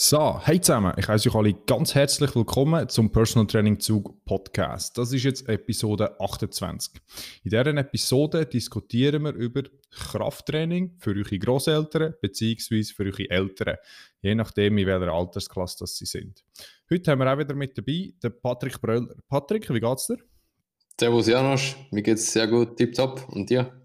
So, hey zusammen, ich heiße euch alle ganz herzlich willkommen zum Personal Training Zug Podcast. Das ist jetzt Episode 28. In dieser Episode diskutieren wir über Krafttraining für eure Großeltern bzw. für eure Eltern, je nachdem, in welcher Altersklasse das sie sind. Heute haben wir auch wieder mit dabei den Patrick Bröller. Patrick, wie geht's dir? Servus Janosch, mir geht's sehr gut, tipptopp. Und dir?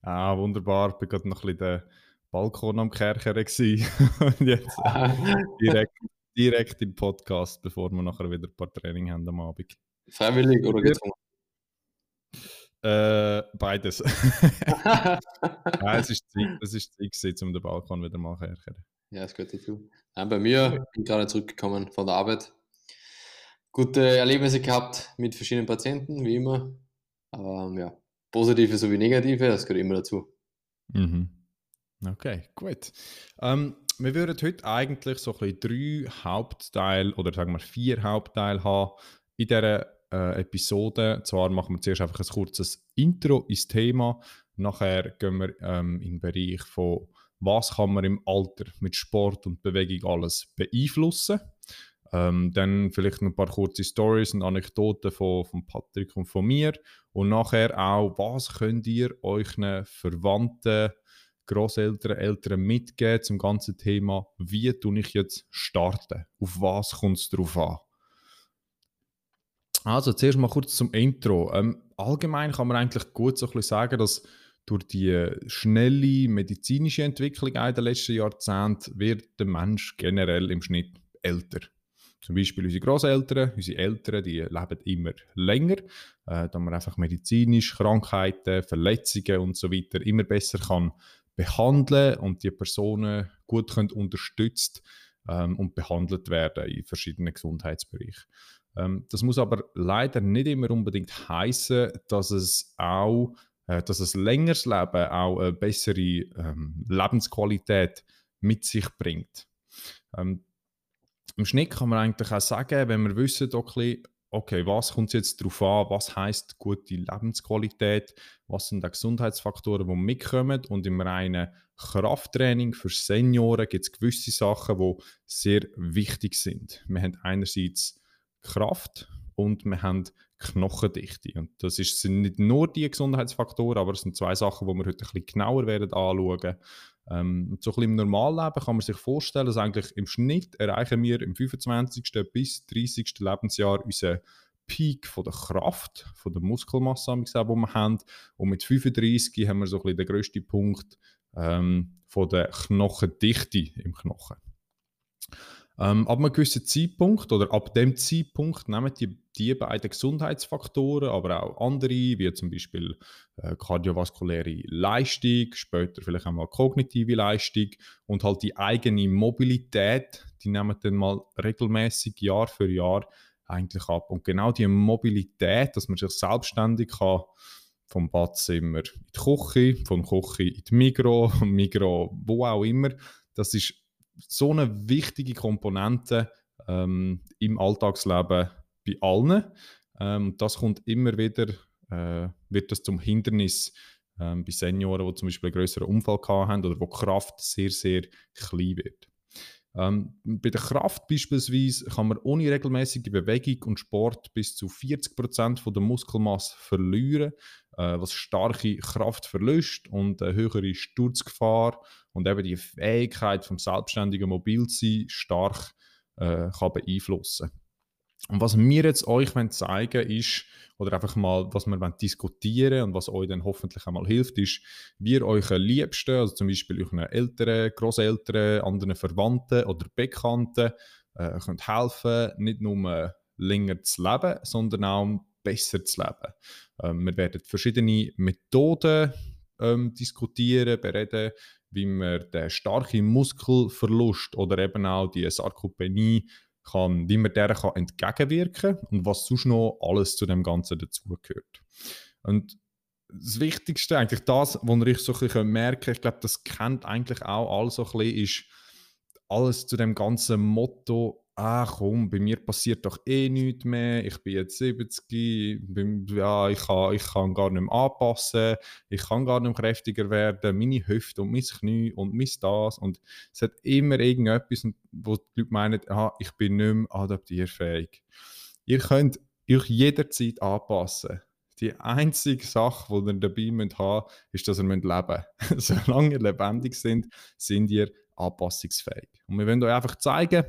Ah, wunderbar. Ich bin gerade noch ein bisschen Balkon am Kercher und jetzt äh, direkt, direkt im Podcast, bevor wir nachher wieder ein paar Training haben am Abend. Freiwillig oder gezwungen? Äh, beides. Nein, es ist Zeit, es ist Zeit, um den Balkon wieder mal kerchern. Ja, das gehört dazu. Nein, bei mir bin gerade zurückgekommen von der Arbeit. Gute Erlebnisse gehabt mit verschiedenen Patienten, wie immer. Aber ja, positive sowie negative, das gehört immer dazu. Mhm. Okay, gut. Ähm, wir würden heute eigentlich so ein bisschen drei Hauptteile oder sagen wir vier Hauptteile haben in dieser äh, Episode. Zwar machen wir zuerst einfach ein kurzes Intro ins Thema. Nachher gehen wir ähm, in den Bereich von was kann man im Alter mit Sport und Bewegung alles beeinflussen. Ähm, dann vielleicht noch ein paar kurze Stories und Anekdoten von, von Patrick und von mir. Und nachher auch, was könnt ihr euren Verwandten Großeltern, Eltern mitgeben zum ganzen Thema, wie tue ich jetzt starten? Auf was kommt es drauf an? Also, zuerst mal kurz zum Intro. Ähm, allgemein kann man eigentlich gut so ein bisschen sagen, dass durch die schnelle medizinische Entwicklung in den letzten Jahrzehnten wird der Mensch generell im Schnitt älter. Zum Beispiel unsere Großeltern, unsere Eltern, die leben immer länger, äh, da man einfach medizinisch Krankheiten, Verletzungen und so weiter immer besser kann behandeln und die Personen gut können unterstützt ähm, und behandelt werden in verschiedenen Gesundheitsbereichen. Ähm, das muss aber leider nicht immer unbedingt heißen, dass es auch, äh, dass es längeres Leben auch eine bessere ähm, Lebensqualität mit sich bringt. Ähm, Im Schnitt kann man eigentlich auch sagen, wenn wir wissen, okay, okay, was kommt jetzt darauf an, was heißt gute Lebensqualität, was sind die Gesundheitsfaktoren, die mitkommen und im reinen Krafttraining für Senioren gibt es gewisse Sachen, die sehr wichtig sind. Wir haben einerseits Kraft und wir haben Knochendichte. Und das ist, sind nicht nur die Gesundheitsfaktoren, aber es sind zwei Sachen, die wir heute ein bisschen genauer werden anschauen ähm, so ein bisschen im Normalleben kann man sich vorstellen, dass eigentlich im Schnitt erreichen wir im 25. bis 30. Lebensjahr unseren Peak von der Kraft, von der Muskelmasse, die wir haben. Und mit 35 haben wir so ein bisschen den grössten Punkt ähm, von der Knochendichte im Knochen. Ähm, ab einem gewissen Zeitpunkt oder ab dem Zeitpunkt nehmen die, die beiden Gesundheitsfaktoren, aber auch andere, wie zum Beispiel äh, kardiovaskuläre Leistung, später vielleicht auch mal kognitive Leistung und halt die eigene Mobilität, die nehmen dann mal regelmäßig Jahr für Jahr eigentlich ab. Und genau die Mobilität, dass man sich selbstständig kann, vom Badzimmer in die Küche, vom Küche in die Migro, Migro wo auch immer, das ist so eine wichtige Komponente ähm, im Alltagsleben bei allen. Ähm, das kommt immer wieder, äh, wird das zum Hindernis ähm, bei Senioren, die zum Beispiel einen größeren Unfall haben oder wo Kraft sehr, sehr klein wird. Ähm, bei der Kraft beispielsweise kann man ohne regelmäßige Bewegung und Sport bis zu 40% von der Muskelmasse verlieren, äh, was starke Kraft verlöscht und eine höhere Sturzgefahr und eben die Fähigkeit vom selbstständigen Mobilsein stark äh, kann beeinflussen. Und was wir jetzt euch zeigen wollen, ist, oder einfach mal, was wir diskutieren und was euch dann hoffentlich einmal hilft, ist, wie ihr euren Liebsten, also zum Beispiel euren Eltern, Großeltern, anderen Verwandten oder Bekannten, äh, könnt helfen, nicht nur länger zu leben, sondern auch besser zu leben. Ähm, wir werden verschiedene Methoden ähm, diskutieren, bereden, wie man den starken Muskelverlust oder eben auch die Sarkopenie kann, wie man der kann entgegenwirken und was sonst noch alles zu dem Ganzen dazugehört. Und das Wichtigste, eigentlich das, was ich so ein bisschen merken ich glaube, das kennt eigentlich auch alles so ein bisschen, ist alles zu dem ganzen Motto ah komm, bei mir passiert doch eh nichts mehr, ich bin jetzt 70, bin, ja, ich kann, ich kann gar nicht mehr anpassen, ich kann gar nicht mehr kräftiger werden, meine Hüfte und mein Knie und mein das und es hat immer irgendetwas, wo die Leute meinen, ah, ich bin nicht mehr adaptierfähig. Ihr könnt euch jederzeit anpassen. Die einzige Sache, die ihr dabei müsst haben ist, dass ihr leben müsst. Solange ihr lebendig sind, sind ihr anpassungsfähig. Und wir wollen euch einfach zeigen,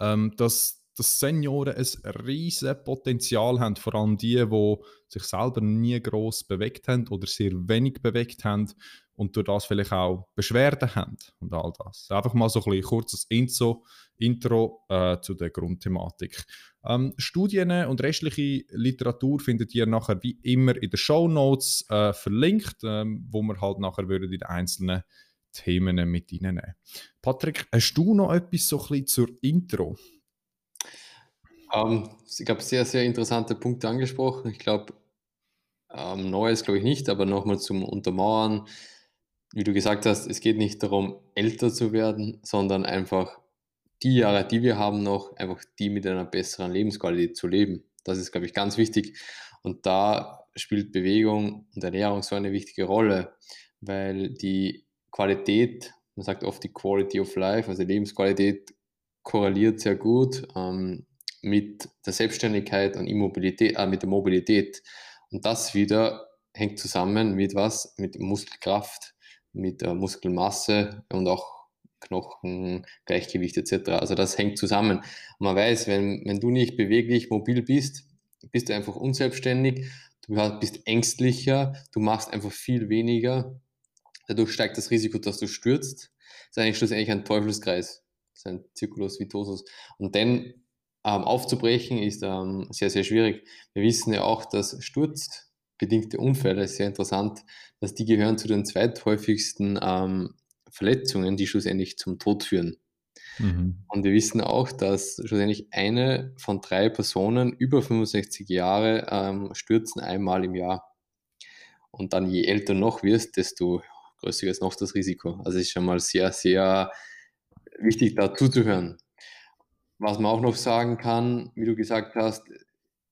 ähm, dass, dass Senioren ein riesiges Potenzial haben, vor allem die, die sich selber nie groß bewegt haben oder sehr wenig bewegt haben und durch das vielleicht auch Beschwerden haben und all das. Einfach mal so ein kurzes Intro, Intro äh, zu der Grundthematik. Ähm, Studien und restliche Literatur findet ihr nachher wie immer in den Show Notes äh, verlinkt, ähm, wo wir halt nachher würden in den einzelnen Themen mit reinnehmen. Patrick, hast du noch etwas so ein zur Intro? Um, ähm, ich habe sehr, sehr interessante Punkte angesprochen. Ich glaube, ähm, Neues glaube ich nicht, aber nochmal zum Untermauern. Wie du gesagt hast, es geht nicht darum, älter zu werden, sondern einfach die Jahre, die wir haben, noch einfach die mit einer besseren Lebensqualität zu leben. Das ist, glaube ich, ganz wichtig. Und da spielt Bewegung und Ernährung so eine wichtige Rolle, weil die Qualität, man sagt oft die Quality of Life, also Lebensqualität korreliert sehr gut ähm, mit der Selbstständigkeit und Immobilität, äh, mit der Mobilität. Und das wieder hängt zusammen mit was? Mit Muskelkraft, mit äh, Muskelmasse und auch Knochen, Gleichgewicht etc. Also das hängt zusammen. Und man weiß, wenn, wenn du nicht beweglich, mobil bist, bist du einfach unselbstständig, du bist ängstlicher, du machst einfach viel weniger Dadurch steigt das Risiko, dass du stürzt. Das ist eigentlich schlussendlich ein Teufelskreis. Das ist ein Circulus vitosus. Und den ähm, aufzubrechen ist ähm, sehr, sehr schwierig. Wir wissen ja auch, dass sturzbedingte Unfälle, ist sehr interessant, dass die gehören zu den zweithäufigsten ähm, Verletzungen, die schlussendlich zum Tod führen. Mhm. Und wir wissen auch, dass schlussendlich eine von drei Personen über 65 Jahre ähm, stürzen einmal im Jahr. Und dann je älter noch wirst, desto größer ist noch das Risiko. Also es ist schon mal sehr, sehr wichtig, da zuzuhören. Was man auch noch sagen kann, wie du gesagt hast,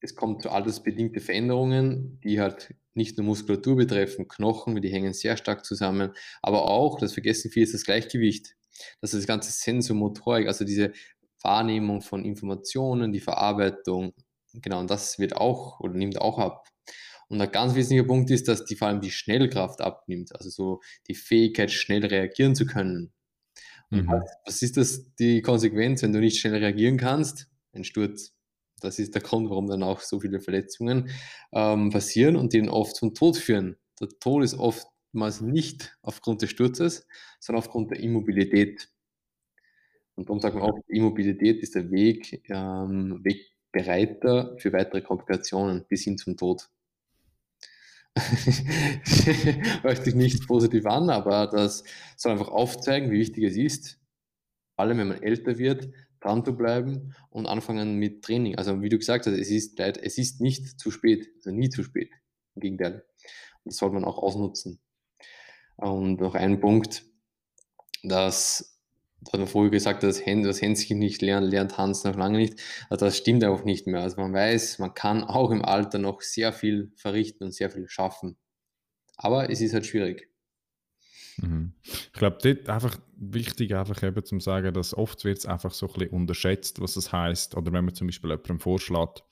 es kommt zu altersbedingte Veränderungen, die halt nicht nur Muskulatur betreffen, Knochen, die hängen sehr stark zusammen, aber auch, das vergessen viele, ist das Gleichgewicht. Das ist das ganze Sensomotorik, also diese Wahrnehmung von Informationen, die Verarbeitung, genau, und das wird auch oder nimmt auch ab. Und ein ganz wesentlicher Punkt ist, dass die vor allem die Schnellkraft abnimmt, also so die Fähigkeit, schnell reagieren zu können. Und mhm. was, ist das die Konsequenz, wenn du nicht schnell reagieren kannst? Ein Sturz. Das ist der Grund, warum dann auch so viele Verletzungen ähm, passieren und die dann oft zum Tod führen. Der Tod ist oftmals nicht aufgrund des Sturzes, sondern aufgrund der Immobilität. Und darum sagt man auch, Immobilität ist der Weg, ähm, Wegbereiter für weitere Komplikationen bis hin zum Tod. hört sich nicht positiv an, aber das soll einfach aufzeigen, wie wichtig es ist, vor allem wenn man älter wird, dran zu bleiben und anfangen mit Training. Also wie du gesagt hast, es ist, es ist nicht zu spät, also nie zu spät. Im Gegenteil. das soll man auch ausnutzen. Und noch ein Punkt, dass das hat man vorher gesagt, dass das Hänschen nicht lernt, lernt Hans noch lange nicht. Also das stimmt auch nicht mehr. Also man weiß, man kann auch im Alter noch sehr viel verrichten und sehr viel schaffen. Aber es ist halt schwierig. Mhm. Ich glaube, dort einfach wichtig, einfach eben zu sagen, dass oft wird es einfach so ein bisschen unterschätzt, was es heißt. Oder wenn man zum Beispiel jemandem vorschlägt,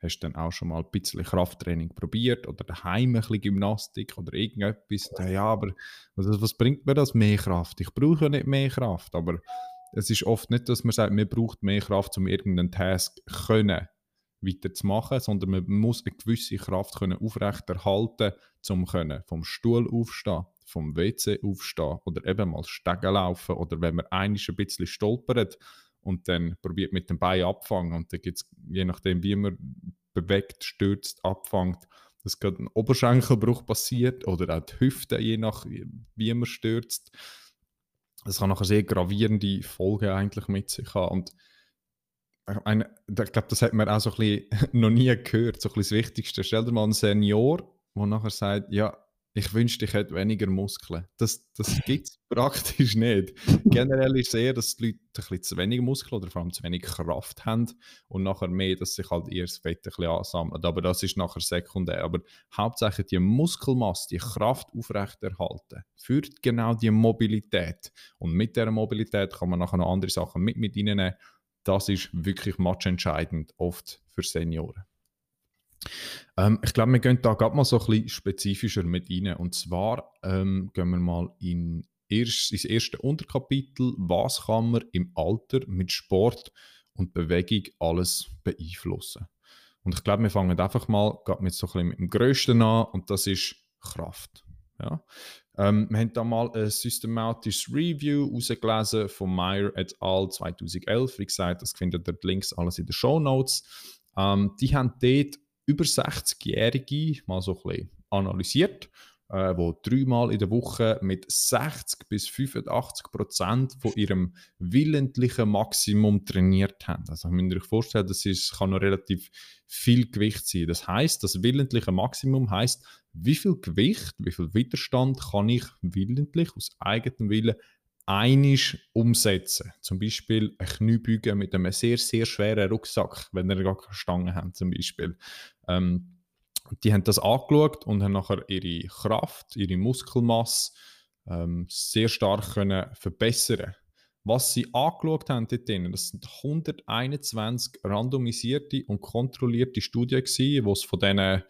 Hast du dann auch schon mal ein bisschen Krafttraining probiert oder daheim ein bisschen Gymnastik oder irgendetwas? Ja, aber was, was bringt mir das? Mehr Kraft. Ich brauche ja nicht mehr Kraft, aber es ist oft nicht, dass man sagt, man braucht mehr Kraft, um irgendeinen Task können weiterzumachen, sondern man muss eine gewisse Kraft können aufrechterhalten, um können vom Stuhl aufstehen, vom WC aufstehen oder eben mal Stegen laufen oder wenn man einiges ein bisschen stolpert, und dann probiert mit dem Bein abfangen und dann gibt es, je nachdem wie man bewegt, stürzt, abfangt, dass gerade ein Oberschenkelbruch passiert oder auch die Hüfte, je nach wie man stürzt. Das kann nachher sehr gravierende Folgen eigentlich mit sich haben und ich, meine, ich glaube, das hat man auch so ein bisschen noch nie gehört, so ein bisschen das Wichtigste. Stell dir mal einen Senior, der nachher sagt, ja, ich wünschte, ich hätte weniger Muskeln. Das, das gibt es praktisch nicht. Generell ist es eher, dass die Leute ein bisschen zu wenig Muskeln oder vor allem zu wenig Kraft haben und nachher mehr, dass sich halt ihr das Fett ein bisschen ansammelt. Aber das ist nachher sekundär. Aber hauptsächlich die Muskelmasse, die Kraft aufrechterhalten, führt genau die Mobilität. Und mit dieser Mobilität kann man nachher noch andere Sachen mit, mit reinnehmen. Das ist wirklich matchentscheidend, oft für Senioren. Ähm, ich glaube, wir gehen da gerade mal so ein bisschen spezifischer mit rein. Und zwar ähm, gehen wir mal in erst, ins erste Unterkapitel. Was kann man im Alter mit Sport und Bewegung alles beeinflussen? Und ich glaube, wir fangen einfach mal mit so ein bisschen mit dem Größten an und das ist Kraft. Ja? Ähm, wir haben da mal ein systematisches Review rausgelesen von Meyer et al. 2011. Wie gesagt, das findet ihr die Links alles in den Show Notes. Ähm, die haben dort über 60-Jährige mal so ein bisschen analysiert, äh, die dreimal in der Woche mit 60 bis 85 Prozent von ihrem willentlichen Maximum trainiert haben. Also müsst ihr euch vorstellen, das ist, kann noch relativ viel Gewicht sein. Das heißt, das willentliche Maximum heißt, wie viel Gewicht, wie viel Widerstand kann ich willentlich aus eigenem Willen einisch umsetzen. Zum Beispiel ein Kniebeugen mit einem sehr, sehr schweren Rucksack, wenn ihr gar keine Stangen habt, zum Beispiel. Ähm, die haben das angeschaut und haben nachher ihre Kraft, ihre Muskelmasse ähm, sehr stark können verbessern Was sie angeschaut haben dort drin, das sind 121 randomisierte und kontrollierte Studien gewesen, wo es von diesen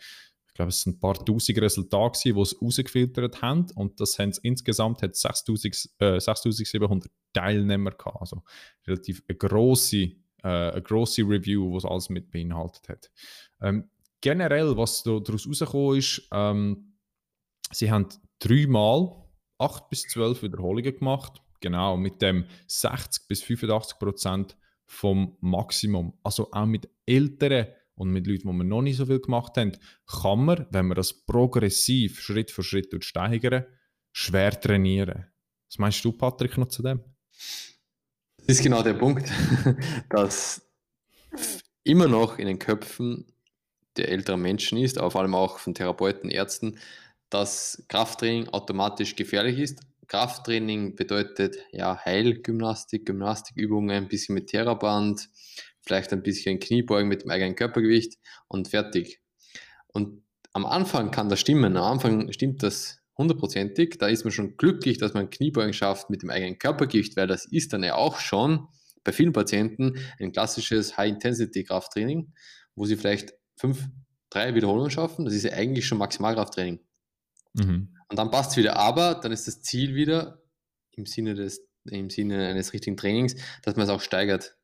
glaube, es sind ein paar tausend Resultate, die es rausgefiltert haben und das haben insgesamt hat 6700 äh, Teilnehmer gehabt. Also relativ eine grosse, äh, eine grosse Review, die es alles mit beinhaltet hat. Ähm, generell, was da daraus rausgekommen ist, ähm, sie haben dreimal 8 bis 12 Wiederholungen gemacht, genau mit dem 60 bis 85 Prozent vom Maximum. Also auch mit älteren und mit Leuten, die wir noch nicht so viel gemacht haben, kann man, wenn man das progressiv Schritt für Schritt steigern, schwer trainieren. Was meinst du, Patrick, noch zu dem? Das ist genau der Punkt, dass immer noch in den Köpfen der älteren Menschen ist, aber vor allem auch von Therapeuten, Ärzten, dass Krafttraining automatisch gefährlich ist. Krafttraining bedeutet ja Heilgymnastik, Gymnastikübungen, ein bisschen mit Theraband, vielleicht ein bisschen Kniebeugen mit dem eigenen Körpergewicht und fertig. Und am Anfang kann das stimmen, am Anfang stimmt das hundertprozentig, da ist man schon glücklich, dass man Kniebeugen schafft mit dem eigenen Körpergewicht, weil das ist dann ja auch schon bei vielen Patienten ein klassisches High-Intensity-Krafttraining, wo sie vielleicht fünf, drei Wiederholungen schaffen. Das ist ja eigentlich schon Maximalkrafttraining. Mhm. Und dann passt es wieder, aber dann ist das Ziel wieder im Sinne, des, im Sinne eines richtigen Trainings, dass man es auch steigert.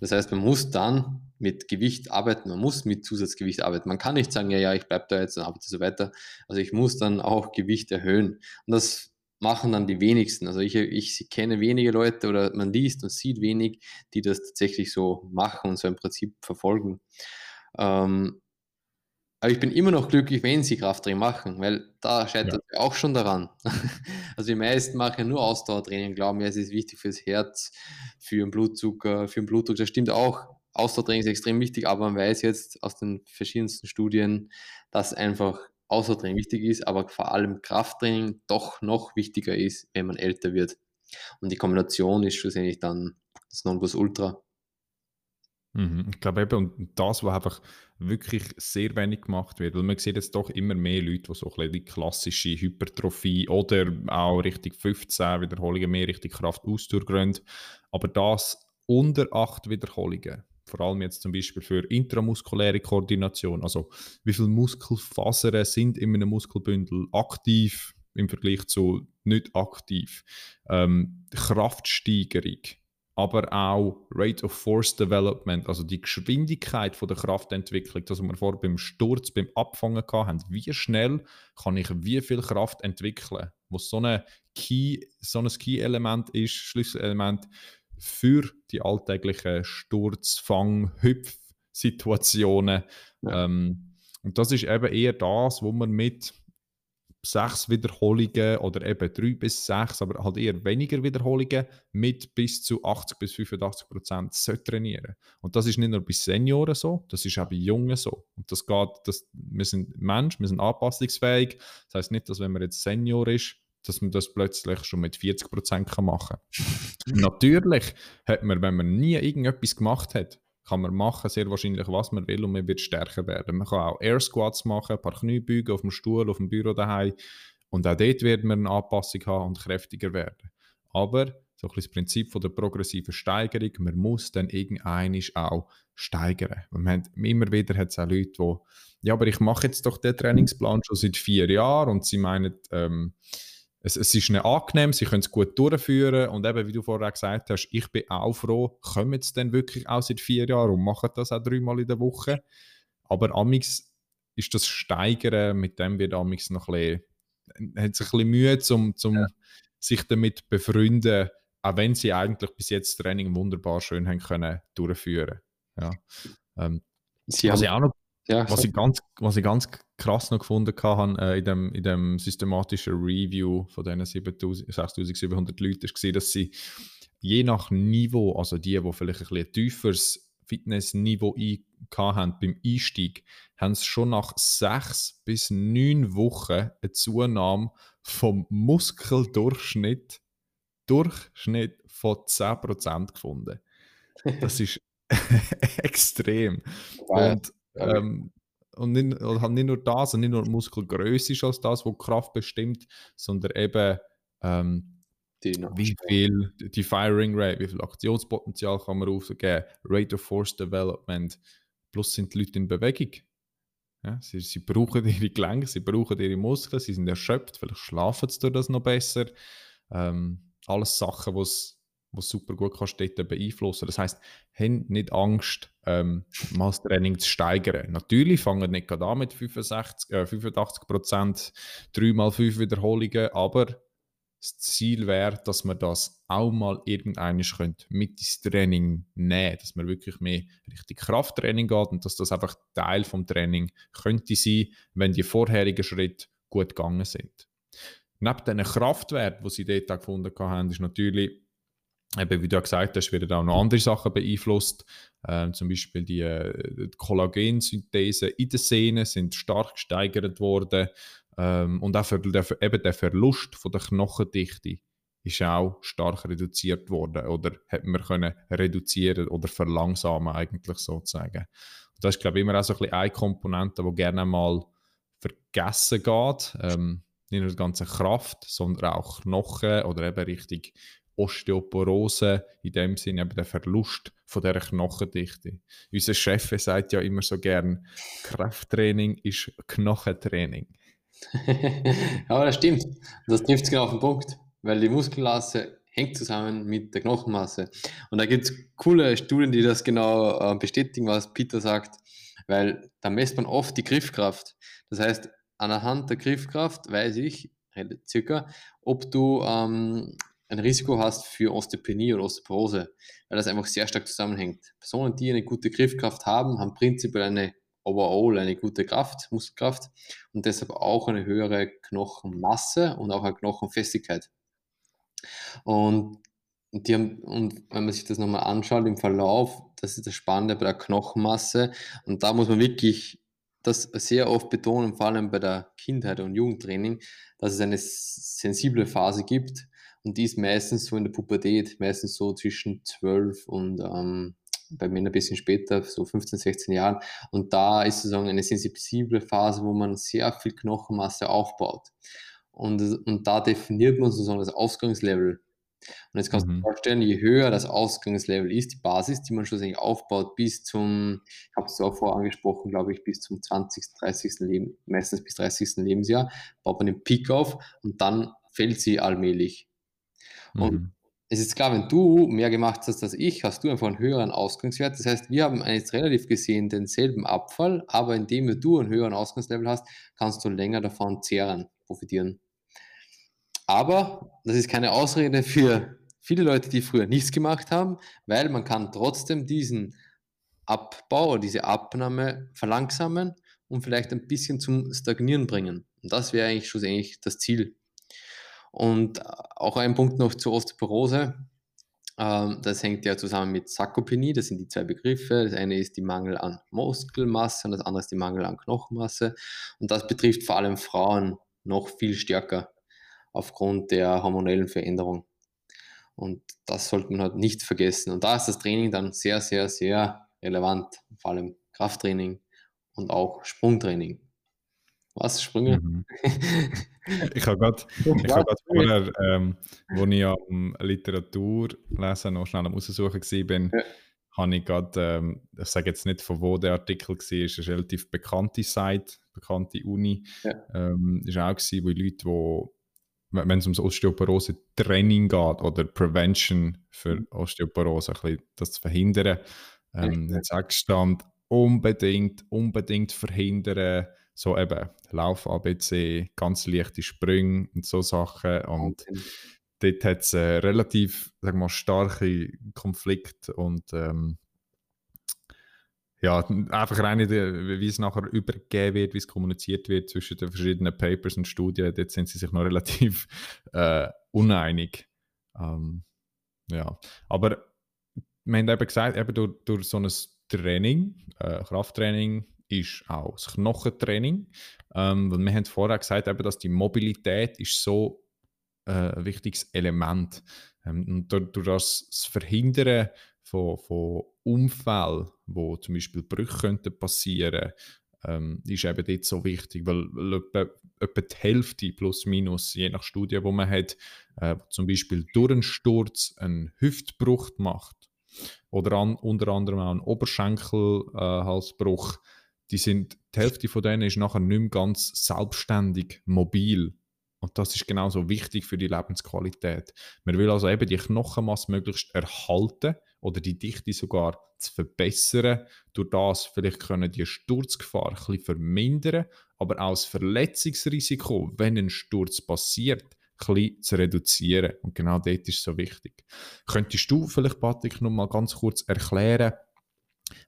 Das heißt, man muss dann mit Gewicht arbeiten, man muss mit Zusatzgewicht arbeiten. Man kann nicht sagen, ja, ja, ich bleibe da jetzt und arbeite so weiter. Also ich muss dann auch Gewicht erhöhen. Und das machen dann die wenigsten. Also ich, ich kenne wenige Leute oder man liest und sieht wenig, die das tatsächlich so machen und so im Prinzip verfolgen. Ähm, aber ich bin immer noch glücklich, wenn sie Krafttraining machen, weil da scheitert ja. auch schon daran. Also die meisten machen nur Ausdauertraining, glauben ja, es ist wichtig fürs Herz, für den Blutzucker, für den Blutdruck. Das stimmt auch. Ausdauertraining ist extrem wichtig, aber man weiß jetzt aus den verschiedensten Studien, dass einfach Ausdauertraining wichtig ist, aber vor allem Krafttraining doch noch wichtiger ist, wenn man älter wird. Und die Kombination ist schlussendlich dann das Nonplusultra. Mhm, ich glaube eben, und das, was einfach wirklich sehr wenig gemacht wird, weil man sieht jetzt doch immer mehr Leute, die so ein die klassische Hypertrophie oder auch Richtung 15 Wiederholungen mehr Richtung Kraft gehen. Aber das unter 8 Wiederholungen, vor allem jetzt zum Beispiel für intramuskuläre Koordination, also wie viele Muskelfasern sind in einem Muskelbündel aktiv im Vergleich zu nicht aktiv, ähm, Kraftsteigerung, aber auch Rate of Force Development, also die Geschwindigkeit von der Kraftentwicklung, das wir vorher beim Sturz, beim Abfangen hatten. Wie schnell kann ich wie viel Kraft entwickeln, was so, eine Key, so ein Key-Element ist, Schlüsselelement für die alltäglichen Sturz-, Fang-, Hüpf-Situationen. Ja. Ähm, und das ist eben eher das, wo man mit sechs Wiederholungen oder eben drei bis sechs, aber halt eher weniger Wiederholungen mit bis zu 80 bis 85 Prozent trainieren. Und das ist nicht nur bei Senioren so, das ist auch bei Jungen so. Und das geht, das, wir sind Mensch, wir sind anpassungsfähig. Das heißt nicht, dass wenn man jetzt Senior ist, dass man das plötzlich schon mit 40 Prozent machen kann. Natürlich hat man, wenn man nie irgendetwas gemacht hat, kann man machen, sehr wahrscheinlich, was man will und man wird stärker werden. Man kann auch Air Squats machen, ein paar Kniebeugen auf dem Stuhl, auf dem Büro daheim und auch dort wird man eine Anpassung haben und kräftiger werden. Aber so ein das Prinzip von der progressiven Steigerung, man muss dann irgendeinisch auch steigern. haben, immer wieder hat es auch Leute, die, ja, aber ich mache jetzt doch den Trainingsplan schon seit vier Jahren und sie meinen, ähm, es, es ist ihnen angenehm, sie können es gut durchführen und eben, wie du vorher gesagt hast, ich bin auch froh, kommen jetzt denn wirklich auch seit vier Jahren und machen das auch dreimal in der Woche. Aber amix ist das Steigern, mit dem wird amix noch ein bisschen, hat sich ein bisschen Mühe, um zum ja. sich damit befreunden, auch wenn sie eigentlich bis jetzt das Training wunderbar schön haben können durchführen. Ja. Ähm, sie was ich auch noch ja, was, ich ganz, was ich ganz krass noch gefunden habe äh, in, dem, in dem systematischen Review von diesen 6700 Leuten, war, dass sie je nach Niveau, also die, die vielleicht ein bisschen tieferes Fitnessniveau haben beim Einstieg, haben sie schon nach sechs bis neun Wochen eine Zunahme vom Muskeldurchschnitt Durchschnitt von 10% gefunden. Das ist extrem. Wow. Und ähm, und nicht, oder halt nicht nur das, und nicht nur Muskelgröße ist als das, was Kraft bestimmt, sondern eben ähm, wie viel, die Firing Rate, wie viel Aktionspotenzial kann man aufgeben, Rate of Force Development, plus sind die Leute in Bewegung. Ja, sie, sie brauchen ihre Gelenke, sie brauchen ihre Muskeln, sie sind erschöpft, vielleicht schlafen sie durch das noch besser. Ähm, alles Sachen, die was super gut kannst dort beeinflussen. Das heißt, haben nicht Angst, ähm, mal das Training zu steigern. Natürlich fangen nicht gerade an mit 65, äh, 85 Prozent, 3x5 Wiederholungen, aber das Ziel wäre, dass man das auch mal irgendeines mit ins Training nehmen, dass man wirklich mehr Richtung Krafttraining geht und dass das einfach Teil vom Training könnte sein, wenn die vorherigen Schritte gut gegangen sind. Neben diesen Kraftwerten, die sie dort gefunden haben, ist natürlich eben, wie du ja gesagt hast, werden auch noch andere Sachen beeinflusst. Ähm, zum Beispiel die, äh, die Kollagensynthese in den Sehnen sind stark gesteigert worden. Ähm, und auch für, der, eben der Verlust von der Knochendichte ist auch stark reduziert worden oder hat man können reduzieren oder verlangsamen eigentlich sozusagen. Und das ist glaube ich immer auch so ein bisschen eine Komponente, die gerne mal vergessen geht. Ähm, nicht nur die ganze Kraft, sondern auch Knochen oder eben richtig Osteoporose, in dem Sinne eben der Verlust von der Knochendichte. Unser Chef sagt ja immer so gern, Krafttraining ist Knochentraining. ja, das stimmt. Das trifft es genau auf den Punkt, weil die Muskelmasse hängt zusammen mit der Knochenmasse. Und da gibt es coole Studien, die das genau äh, bestätigen, was Peter sagt, weil da messt man oft die Griffkraft. Das heißt, anhand der Griffkraft weiß ich circa, ob du ähm, ein Risiko hast für Osteopenie oder Osteoporose, weil das einfach sehr stark zusammenhängt. Personen, die eine gute Griffkraft haben, haben prinzipiell eine overall eine gute Kraft, Muskelkraft und deshalb auch eine höhere Knochenmasse und auch eine Knochenfestigkeit. Und, die haben, und wenn man sich das nochmal anschaut im Verlauf, das ist das Spannende bei der Knochenmasse und da muss man wirklich das sehr oft betonen, vor allem bei der Kindheit und Jugendtraining, dass es eine sensible Phase gibt, und die ist meistens so in der Pubertät, meistens so zwischen 12 und ähm, bei Männern ein bisschen später, so 15, 16 Jahren. Und da ist sozusagen eine sensible Phase, wo man sehr viel Knochenmasse aufbaut. Und, und da definiert man sozusagen das Ausgangslevel. Und jetzt kannst mhm. du dir vorstellen, je höher das Ausgangslevel ist, die Basis, die man schlussendlich aufbaut, bis zum, ich habe es auch vorher angesprochen, glaube ich, bis zum 20., 30. Leben, meistens bis 30. Lebensjahr, baut man den Peak auf und dann fällt sie allmählich. Und mhm. es ist klar, wenn du mehr gemacht hast als ich, hast du einfach einen höheren Ausgangswert. Das heißt, wir haben jetzt relativ gesehen denselben Abfall, aber indem du einen höheren Ausgangslevel hast, kannst du länger davon zehren, profitieren. Aber das ist keine Ausrede für viele Leute, die früher nichts gemacht haben, weil man kann trotzdem diesen Abbau oder diese Abnahme verlangsamen und vielleicht ein bisschen zum Stagnieren bringen. Und das wäre eigentlich schlussendlich das Ziel. Und auch ein Punkt noch zur Osteoporose. Ähm, das hängt ja zusammen mit Sarkopenie, das sind die zwei Begriffe. Das eine ist die Mangel an Muskelmasse und das andere ist die Mangel an Knochenmasse. Und das betrifft vor allem Frauen noch viel stärker aufgrund der hormonellen Veränderung. Und das sollte man halt nicht vergessen. Und da ist das Training dann sehr, sehr, sehr relevant, vor allem Krafttraining und auch Sprungtraining. Was, Sprünge? Mhm. ich habe gerade vorher, ähm, wo ich am Literaturlesen noch schnell am Aussuchen war, ja. habe ich gerade, ähm, ich sage jetzt nicht, von wo der Artikel war, es ist eine relativ bekannte Seite, bekannte Uni. Ja. Ähm, ist auch gewesen, wo Leute, wo wenn es ums Osteoporose-Training geht oder Prevention für mhm. Osteoporose, ein bisschen das zu verhindern, ähm, jetzt gestanden, unbedingt, unbedingt verhindern, so eben Lauf ABC, ganz leichte Sprünge und so Sachen. Und okay. dort hat es äh, relativ sag mal, starke Konflikte und ähm, ja, einfach rein, wie es nachher übergeben wird, wie es kommuniziert wird zwischen den verschiedenen Papers und Studien, dort sind sie sich noch relativ äh, uneinig. Ähm, ja, aber wir haben eben gesagt, eben durch, durch so ein Training, äh, Krafttraining, ist auch das Knochentraining. Ähm, weil wir haben vorher gesagt, eben, dass die Mobilität ist so äh, ein wichtiges Element. Ähm, und durch, das Verhindern von, von Unfällen, wo zum Beispiel Brüche könnten passieren ähm, ist eben dort so wichtig, weil, weil etwa, etwa, die Hälfte plus minus, je nach Studie, wo man hat, äh, zum Beispiel durch einen Sturz einen Hüftbruch macht oder an, unter anderem auch einen Oberschenkelhalsbruch, äh, die sind, die Hälfte von denen ist nachher nicht mehr ganz selbstständig mobil. Und das ist genauso wichtig für die Lebensqualität. Man will also eben die Knochenmasse möglichst erhalten oder die Dichte sogar zu verbessern. Durch das vielleicht können die Sturzgefahr ein bisschen vermindern, aber auch das Verletzungsrisiko, wenn ein Sturz passiert, ein zu reduzieren. Und genau dort ist so wichtig. Könntest du vielleicht, Patrick, noch mal ganz kurz erklären,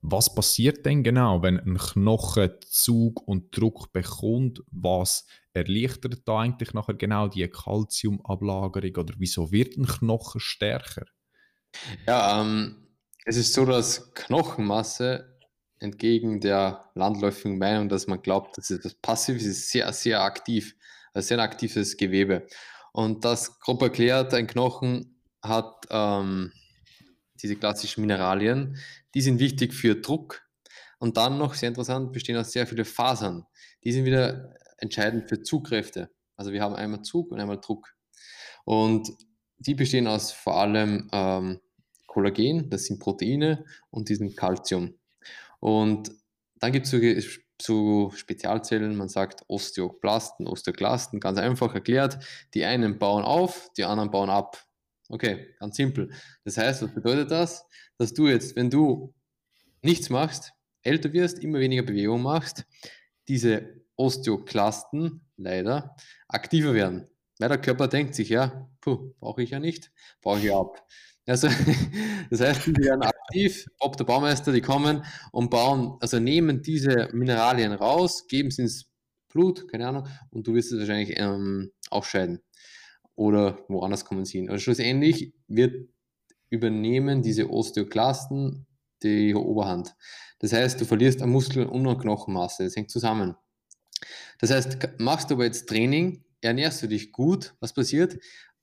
was passiert denn genau, wenn ein Knochen Zug und Druck bekommt? Was erleichtert da eigentlich nachher genau die Kalziumablagerung oder wieso wird ein Knochen stärker? Ja, ähm, es ist so, dass Knochenmasse entgegen der landläufigen Meinung, dass man glaubt, dass es etwas Passives ist, sehr, sehr aktiv, ein sehr aktives Gewebe. Und das grob erklärt, ein Knochen hat ähm, diese klassischen Mineralien, die sind wichtig für Druck. Und dann noch sehr interessant, bestehen aus sehr viele Fasern. Die sind wieder entscheidend für Zugkräfte. Also wir haben einmal Zug und einmal Druck. Und die bestehen aus vor allem ähm, Kollagen, das sind Proteine und diesem Calcium. Und dann gibt es so, so Spezialzellen, man sagt Osteoplasten, Osteoklasten, ganz einfach erklärt. Die einen bauen auf, die anderen bauen ab. Okay, ganz simpel. Das heißt, was bedeutet das? Dass du jetzt, wenn du nichts machst, älter wirst, immer weniger Bewegung machst, diese Osteoklasten leider aktiver werden. Weil der Körper denkt sich, ja, brauche ich ja nicht, brauche ich ab. Also, das heißt, die werden aktiv, ob der Baumeister, die kommen und bauen, also nehmen diese Mineralien raus, geben sie ins Blut, keine Ahnung, und du wirst es wahrscheinlich ähm, ausscheiden oder woanders kommen sie hin. Also schlussendlich wird übernehmen diese Osteoklasten die Oberhand. Das heißt, du verlierst an Muskel- und an Knochenmasse. Das hängt zusammen. Das heißt, machst du aber jetzt Training, ernährst du dich gut, was passiert?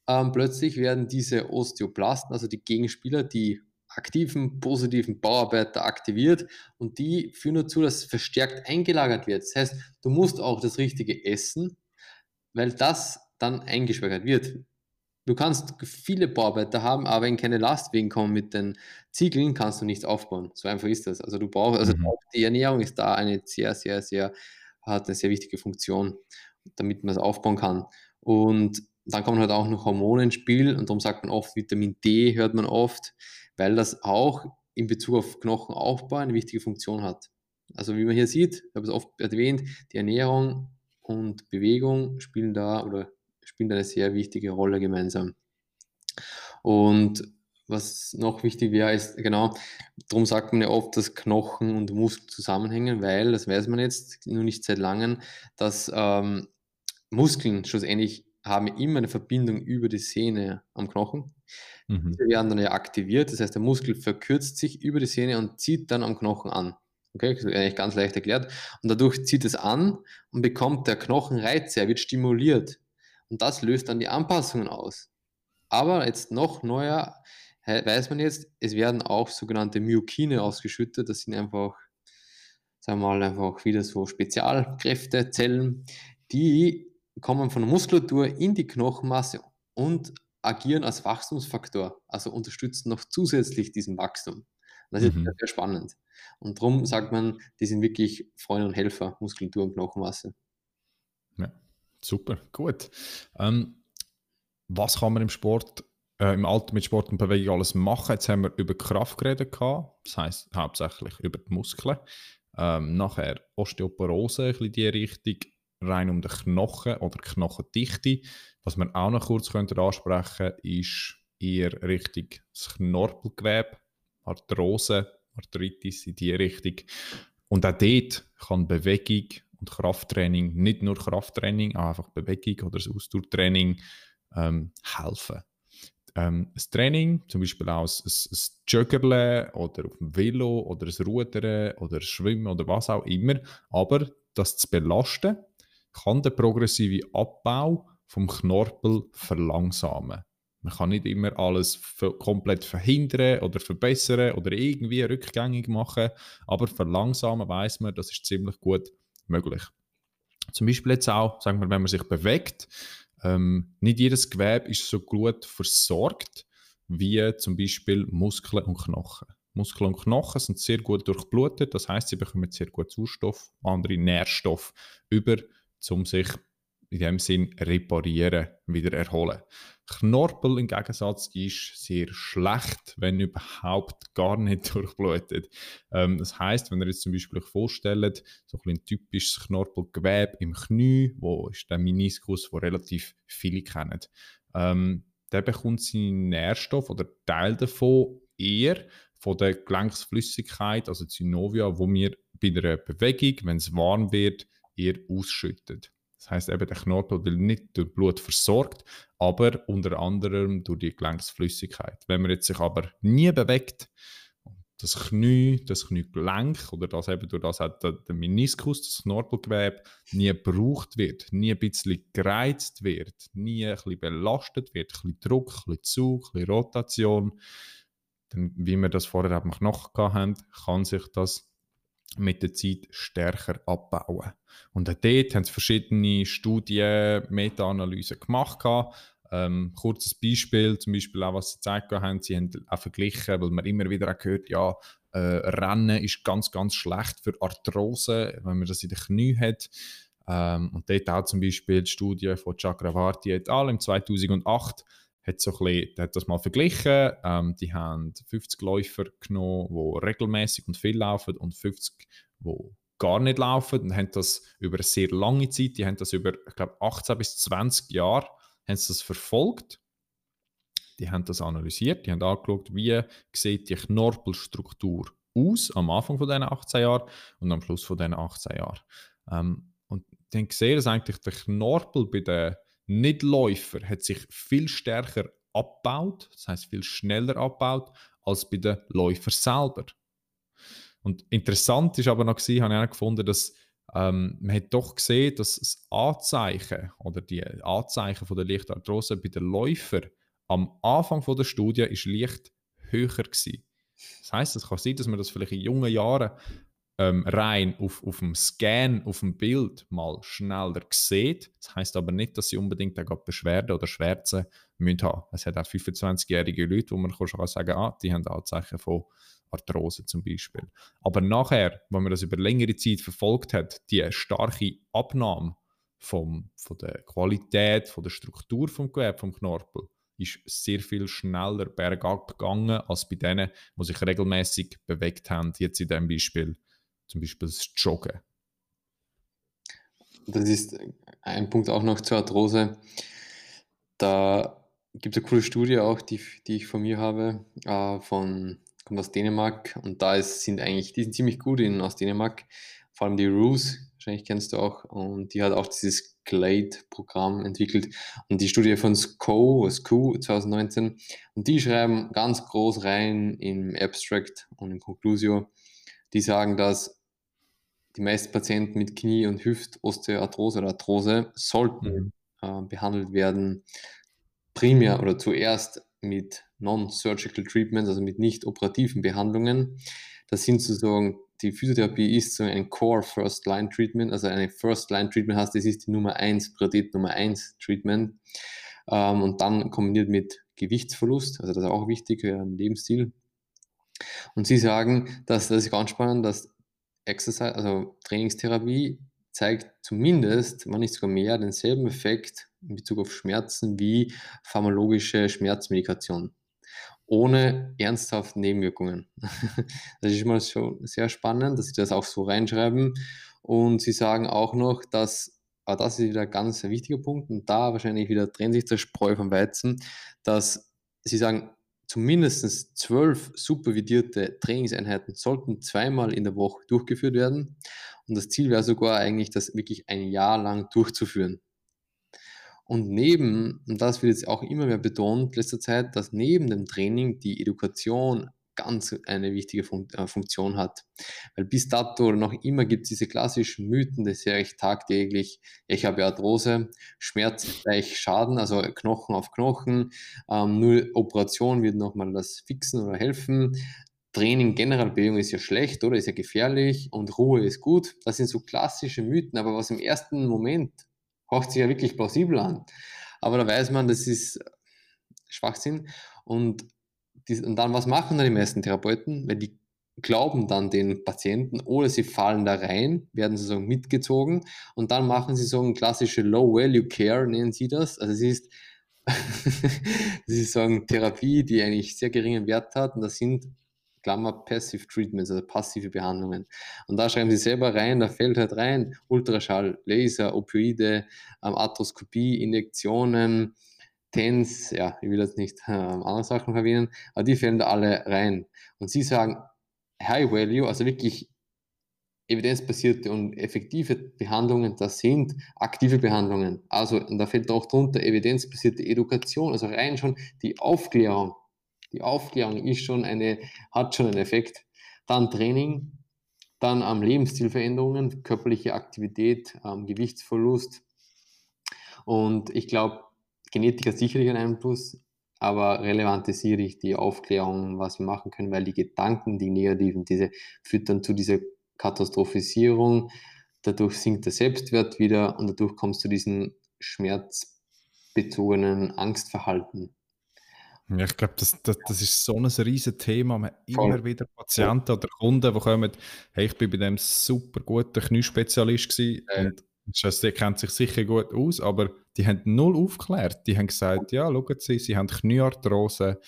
Ähm, plötzlich werden diese Osteoplasten, also die Gegenspieler, die aktiven, positiven Bauarbeiter aktiviert und die führen dazu, dass verstärkt eingelagert wird. Das heißt, du musst auch das Richtige essen, weil das dann eingespeichert wird. Du kannst viele Bauarbeiter haben, aber wenn keine Lastwegen kommen mit den Ziegeln, kannst du nichts aufbauen. So einfach ist das. Also du brauchst, also mhm. die Ernährung ist da eine sehr, sehr, sehr, hat eine sehr wichtige Funktion, damit man es aufbauen kann. Und dann kommen halt auch noch Hormone ins Spiel und darum sagt man oft Vitamin D, hört man oft, weil das auch in Bezug auf Knochenaufbau eine wichtige Funktion hat. Also wie man hier sieht, ich habe es oft erwähnt, die Ernährung und Bewegung spielen da oder spielen eine sehr wichtige Rolle gemeinsam. Und was noch wichtig wäre, ist genau, darum sagt man ja oft, dass Knochen und Muskel zusammenhängen, weil, das weiß man jetzt nur nicht seit langem, dass ähm, Muskeln schlussendlich haben immer eine Verbindung über die Sehne am Knochen. Mhm. Diese werden dann ja aktiviert, das heißt, der Muskel verkürzt sich über die Sehne und zieht dann am Knochen an. Okay, das ist eigentlich ganz leicht erklärt. Und dadurch zieht es an und bekommt der Knochen Reize, er wird stimuliert. Und das löst dann die Anpassungen aus. Aber jetzt noch neuer weiß man jetzt, es werden auch sogenannte Myokine ausgeschüttet. Das sind einfach, sagen wir mal, einfach wieder so Spezialkräfte, Zellen, die kommen von der Muskulatur in die Knochenmasse und agieren als Wachstumsfaktor, also unterstützen noch zusätzlich diesen Wachstum. Das ist mhm. sehr, sehr spannend. Und darum sagt man, die sind wirklich Freunde und Helfer, Muskulatur und Knochenmasse. Super, gut. Ähm, was kann man im Sport, äh, im Alter mit Sport und Bewegung alles machen? Jetzt haben wir über Kraft geredet, das heißt hauptsächlich über die Muskeln. Ähm, nachher Osteoporose, ein bisschen die Richtung, rein um den Knochen oder Knochendichte. Was wir auch noch kurz ansprechen könnten, ist eher Richtung das Knorpelgewebe, Arthrose, Arthritis in die Richtung. Und auch dort kann Bewegung und Krafttraining, nicht nur Krafttraining, auch einfach Bewegung oder das Ausdauertraining ähm, helfen. Ähm, das Training, zum Beispiel auch ein, ein, Joggerle oder auf dem Velo oder ein Rudern oder ein Schwimmen oder was auch immer, aber das zu belasten, kann den progressiven Abbau vom Knorpel verlangsamen. Man kann nicht immer alles komplett verhindern oder verbessern oder irgendwie rückgängig machen, aber verlangsamen weiß man, das ist ziemlich gut möglich. Zum Beispiel jetzt auch, sagen wir, wenn man sich bewegt, ähm, nicht jedes Gewebe ist so gut versorgt wie zum Beispiel Muskeln und Knochen. Muskeln und Knochen sind sehr gut durchblutet, das heißt, sie bekommen sehr gut Sauerstoff, andere Nährstoffe über, um sich in dem Sinn reparieren, wieder erholen. Knorpel im Gegensatz ist sehr schlecht, wenn überhaupt gar nicht durchblutet. Ähm, das heißt, wenn ihr jetzt zum Beispiel euch vorstellt, so ein, ein typisches Knorpelgewebe im Knie, wo ist der Meniskus, wo relativ viele kennen, ähm, der bekommt seinen Nährstoff oder Teil davon eher von der Gelenksflüssigkeit, also Synovia, wo wir bei der Bewegung, wenn es warm wird, eher ausschüttet. Das heißt eben, der Knorpel wird nicht durch Blut versorgt, aber unter anderem durch die Gelenksflüssigkeit. Wenn man jetzt sich aber nie bewegt, das Knie, das Kniegelenk oder das eben durch das hat der Meniskus, das Knorpelgewebe, nie gebraucht wird, nie ein bisschen gereizt wird, nie ein bisschen belastet wird, ein bisschen Druck, ein bisschen Zug, ein bisschen Rotation, dann, wie wir das vorher eben noch hatten, kann sich das mit der Zeit stärker abbauen. Und dort haben sie verschiedene Studien, Meta-Analysen gemacht. Ähm, kurzes Beispiel, zum Beispiel auch, was sie gezeigt haben, sie haben auch verglichen, weil man immer wieder auch gehört, ja, äh, Rennen ist ganz, ganz schlecht für Arthrose, wenn man das in den Knie hat. Ähm, und dort auch zum Beispiel die Studie von Chakravarti et al. im 2008 hat, so ein bisschen, hat das mal verglichen. Ähm, die haben 50 Läufer genommen, die regelmäßig und viel laufen und 50, die gar nicht laufen und haben das über eine sehr lange Zeit, die haben das über, ich glaube, 18 bis 20 Jahre haben sie das verfolgt. Die haben das analysiert, die haben angeschaut, wie sieht die Knorpelstruktur aus am Anfang von diesen 18 Jahren und am Schluss von diesen 18 Jahren. Ähm, und dann gesehen, dass eigentlich der Knorpel bei den Nichtläufer hat sich viel stärker abgebaut, das heißt viel schneller abgebaut, als bei den Läufern selber. Und interessant ist aber noch gewesen, habe ich auch gefunden, dass ähm, man hat doch gesehen, dass das Anzeichen oder die Anzeichen von der Lichtarthrose bei den Läufern am Anfang von der Studie ist leicht höher gewesen. Das heißt, es kann sein, dass man das vielleicht in jungen Jahren ähm, rein auf, auf dem Scan, auf dem Bild mal schneller sieht. Das heißt aber nicht, dass sie unbedingt auch Beschwerden oder Schmerzen müssen haben. Es hat auch 25-jährige Leute, wo man schon sagen kann, ah, die haben Anzeichen von Arthrose zum Beispiel. Aber nachher, wenn man das über längere Zeit verfolgt hat, die starke Abnahme vom, von der Qualität, von der Struktur vom Gewebe, vom Knorpel, ist sehr viel schneller bergab gegangen als bei denen, die sich regelmäßig bewegt haben, jetzt in diesem Beispiel zum Beispiel das Joggen. Das ist ein Punkt auch noch zur Arthrose. Da gibt es eine coole Studie auch, die, die ich von mir habe, äh, von, kommt aus Dänemark. Und da ist, sind eigentlich, die sind ziemlich gut in, aus Dänemark, vor allem die Roos, wahrscheinlich kennst du auch, und die hat auch dieses GLADE-Programm entwickelt. Und die Studie von SCO, SCO 2019, und die schreiben ganz groß rein im Abstract und in Conclusio, die sagen, dass die meisten Patienten mit Knie- und Hüftosteoarthrose oder Arthrose sollten mhm. äh, behandelt werden, primär oder zuerst mit Non-Surgical Treatments, also mit nicht operativen Behandlungen. Das sind sozusagen, die Physiotherapie ist so ein Core First Line Treatment, also eine First Line Treatment heißt, das ist die Nummer 1, Priorität Nummer 1 Treatment. Ähm, und dann kombiniert mit Gewichtsverlust, also das ist auch wichtig für einen Lebensstil. Und sie sagen, dass das ist ganz spannend, dass Exercise, also Trainingstherapie zeigt zumindest, wenn nicht sogar mehr, denselben Effekt in Bezug auf Schmerzen wie pharmakologische Schmerzmedikation ohne ernsthafte Nebenwirkungen. das ist mal schon sehr spannend, dass sie das auch so reinschreiben. Und sie sagen auch noch, dass, aber das ist wieder ein ganz wichtiger Punkt, und da wahrscheinlich wieder trennt sich der Spreu vom Weizen, dass sie sagen, zumindest zwölf supervidierte Trainingseinheiten sollten zweimal in der Woche durchgeführt werden. Und das Ziel wäre sogar eigentlich, das wirklich ein Jahr lang durchzuführen. Und neben, und das wird jetzt auch immer mehr betont letzter Zeit, dass neben dem Training die Education ganz eine wichtige äh, Funktion hat. Weil bis dato noch immer gibt es diese klassischen Mythen, das sehe ich tagtäglich. Ich habe Arthrose, Schmerz gleich Schaden, also Knochen auf Knochen. Ähm, nur Operation wird nochmal das fixen oder helfen. Training, generell Bewegung ist ja schlecht oder ist ja gefährlich und Ruhe ist gut. Das sind so klassische Mythen, aber was im ersten Moment hört sich ja wirklich plausibel an. Aber da weiß man, das ist Schwachsinn. Und, die, und dann, was machen dann die meisten Therapeuten? Weil die glauben dann den Patienten oder sie fallen da rein, werden sozusagen mitgezogen und dann machen sie so eine klassische Low-Value-Care, nennen sie das. Also es ist, sie sagen Therapie, die eigentlich sehr geringen Wert hat und das sind Klammer Passive Treatments, also passive Behandlungen. Und da schreiben sie selber rein, da fällt halt rein Ultraschall, Laser, Opioide, ähm, Arthroskopie, Injektionen, TENS, ja, ich will jetzt nicht äh, andere Sachen erwähnen, aber die fällen da alle rein. Und sie sagen, High Value, also wirklich evidenzbasierte und effektive Behandlungen, das sind aktive Behandlungen. Also, und da fällt auch drunter evidenzbasierte Education, also rein schon die Aufklärung die Aufklärung ist schon eine, hat schon einen Effekt. Dann Training, dann ähm, Lebensstilveränderungen, körperliche Aktivität, ähm, Gewichtsverlust. Und ich glaube, Genetik hat sicherlich einen Einfluss, aber relevant ist sicherlich die Aufklärung, was wir machen können, weil die Gedanken, die negativen, diese führt dann zu dieser Katastrophisierung. Dadurch sinkt der Selbstwert wieder und dadurch kommst du diesen schmerzbezogenen Angstverhalten. Ja, ich glaube, das, das, das ist so ein riesiges Thema. Man Voll. immer wieder Patienten oder Kunden, die kommen, hey, ich bin bei dem super guten Kniespezialist gewesen ja. und das der kennt sich sicher gut aus, aber die haben null aufgeklärt. Die haben gesagt, ja, schauen Sie, Sie haben Kniearthrose,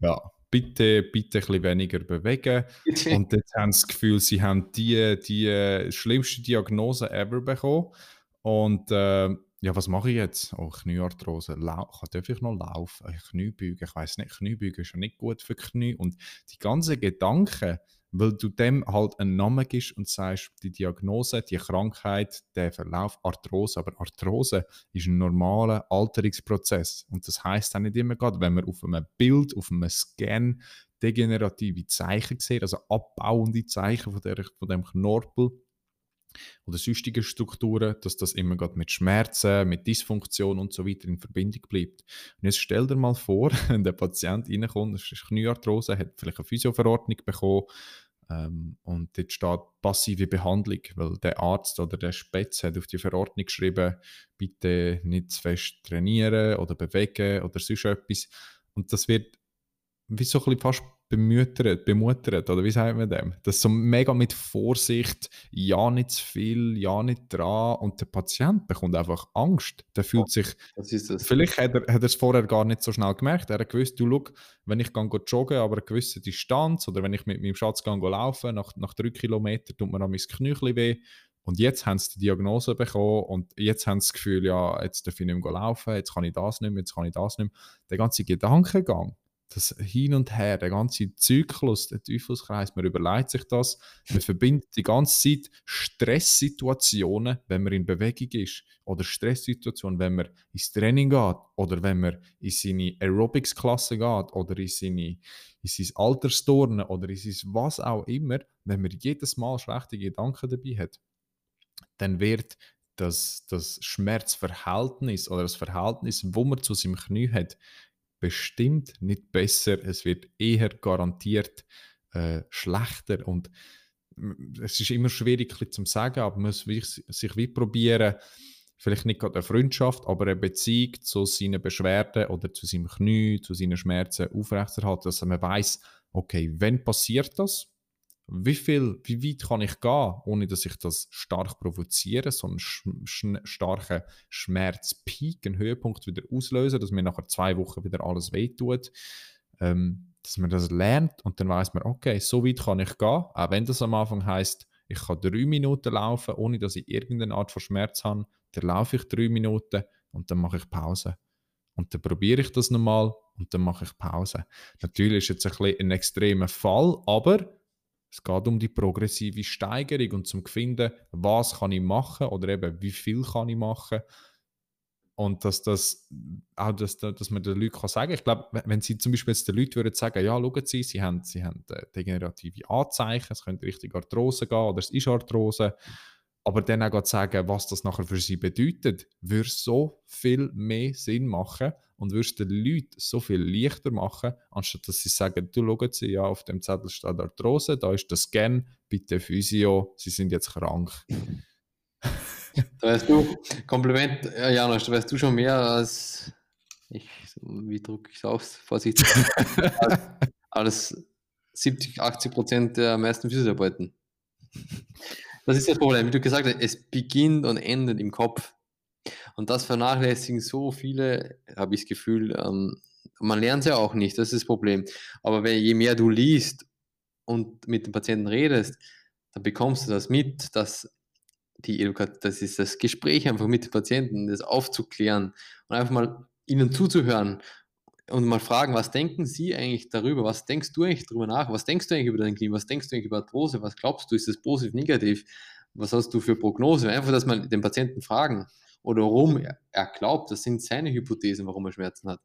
ja, bitte, bitte ein bisschen weniger bewegen. und jetzt haben sie das Gefühl, sie haben die, die schlimmste Diagnose ever bekommen. Und äh, ja, was mache ich jetzt? Oh, Kniearthrose. Lau darf ich noch laufen? Kniebeugen, ich weiß nicht, Kniebeugen ist ja nicht gut für Knie. Und die ganzen Gedanken, weil du dem halt einen Namen gibst und sagst, die Diagnose, die Krankheit, der Verlauf, Arthrose. Aber Arthrose ist ein normaler Alterungsprozess. Und das heißt auch nicht immer gerade, wenn man auf einem Bild, auf einem Scan degenerative Zeichen sieht, also abbauende Zeichen von, der, von dem Knorpel, oder sonstige Strukturen, dass das immer gerade mit Schmerzen, mit Dysfunktion und so weiter in Verbindung bleibt. Und jetzt stell dir mal vor, wenn der Patient reinkommt, das ist Kniearthrose, hat vielleicht eine Physioverordnung bekommen ähm, und dort steht passive Behandlung, weil der Arzt oder der Spitz hat auf die Verordnung geschrieben, bitte nicht zu fest trainieren oder bewegen oder sonst etwas. Und das wird wie so ein bisschen fast bemüttert, bemuttert, oder wie sagt man dem? Das so mega mit Vorsicht, ja nicht zu viel, ja nicht dran und der Patient bekommt einfach Angst. Der fühlt sich, vielleicht hat er, hat er es vorher gar nicht so schnell gemerkt, er hat gewusst, du schau, wenn ich gehe joggen, aber eine gewisse Distanz oder wenn ich mit meinem Schatz gehe laufen, nach, nach drei Kilometern tut mir an mein Knöchel weh und jetzt haben sie die Diagnose bekommen und jetzt haben sie das Gefühl, ja, jetzt darf ich nicht mehr laufen, jetzt kann ich das nicht mehr, jetzt kann ich das nicht mehr. Der ganze Gedankengang das Hin und Her, der ganze Zyklus, der Teufelskreis, man überlegt sich das, man verbindet die ganze Zeit Stresssituationen, wenn man in Bewegung ist, oder Stresssituationen, wenn man ins Training geht, oder wenn man in seine Aerobics-Klasse geht, oder in, seine, in sein Altersturnen, oder in sein was auch immer, wenn man jedes Mal schlechte Gedanken dabei hat, dann wird das, das Schmerzverhältnis oder das Verhältnis, wo man zu seinem Knie hat, bestimmt nicht besser, es wird eher garantiert äh, schlechter. Und es ist immer schwierig zu sagen, aber man muss sich wie probieren, vielleicht nicht gerade eine Freundschaft, aber eine Beziehung zu seinen Beschwerden oder zu seinem Knie, zu seinen Schmerzen aufrechtzuerhalten, dass man weiß, okay, wenn passiert das? Wie viel, wie weit kann ich gehen, ohne dass ich das stark provoziere, so einen sch sch starken Schmerzpeak, einen Höhepunkt wieder auslösen, dass mir nachher zwei Wochen wieder alles wehtut. Ähm, dass man das lernt und dann weiß man, okay, so weit kann ich gehen, auch wenn das am Anfang heißt, ich kann drei Minuten laufen, ohne dass ich irgendeine Art von Schmerz habe, dann laufe ich drei Minuten und dann mache ich Pause. Und dann probiere ich das nochmal und dann mache ich Pause. Natürlich ist jetzt ein, ein extremer Fall, aber es geht um die progressive Steigerung und zum finden, was kann ich machen oder eben wie viel kann ich machen. Und dass das auch, dass, dass man den Leuten kann sagen ich glaube, wenn sie zum Beispiel jetzt den Leuten würden sagen, ja, schauen Sie, Sie haben, sie haben äh, degenerative Anzeichen, es könnte Richtung Arthrose gehen oder es ist Arthrose, aber dann auch sagen, was das nachher für sie bedeutet, würde so viel mehr Sinn machen und würdest den Leuten so viel leichter machen, anstatt dass sie sagen, du schauen sie ja auf dem Zettel steht Arthrose, da ist das Scan, bitte Physio, sie sind jetzt krank. da weißt du, Kompliment, ja, Janusz, da weißt du schon mehr als ich, wie drücke ich es aus, vorsichtig, als 70, 80 Prozent der meisten Physiotherapeuten. Das ist das Problem, wie du gesagt hast, es beginnt und endet im Kopf. Und das vernachlässigen so viele, habe ich das Gefühl, ähm, man lernt es ja auch nicht, das ist das Problem. Aber wenn, je mehr du liest und mit dem Patienten redest, dann bekommst du das mit, dass die das ist das Gespräch einfach mit den Patienten, das aufzuklären und einfach mal ihnen zuzuhören und mal fragen, was denken Sie eigentlich darüber? Was denkst du eigentlich darüber nach? Was denkst du eigentlich über dein Klima? Was denkst du eigentlich über Arthrose? Was glaubst du, ist das positiv, negativ? Was hast du für Prognose? Einfach, dass man den Patienten fragen oder warum er glaubt, das sind seine Hypothesen, warum er Schmerzen hat.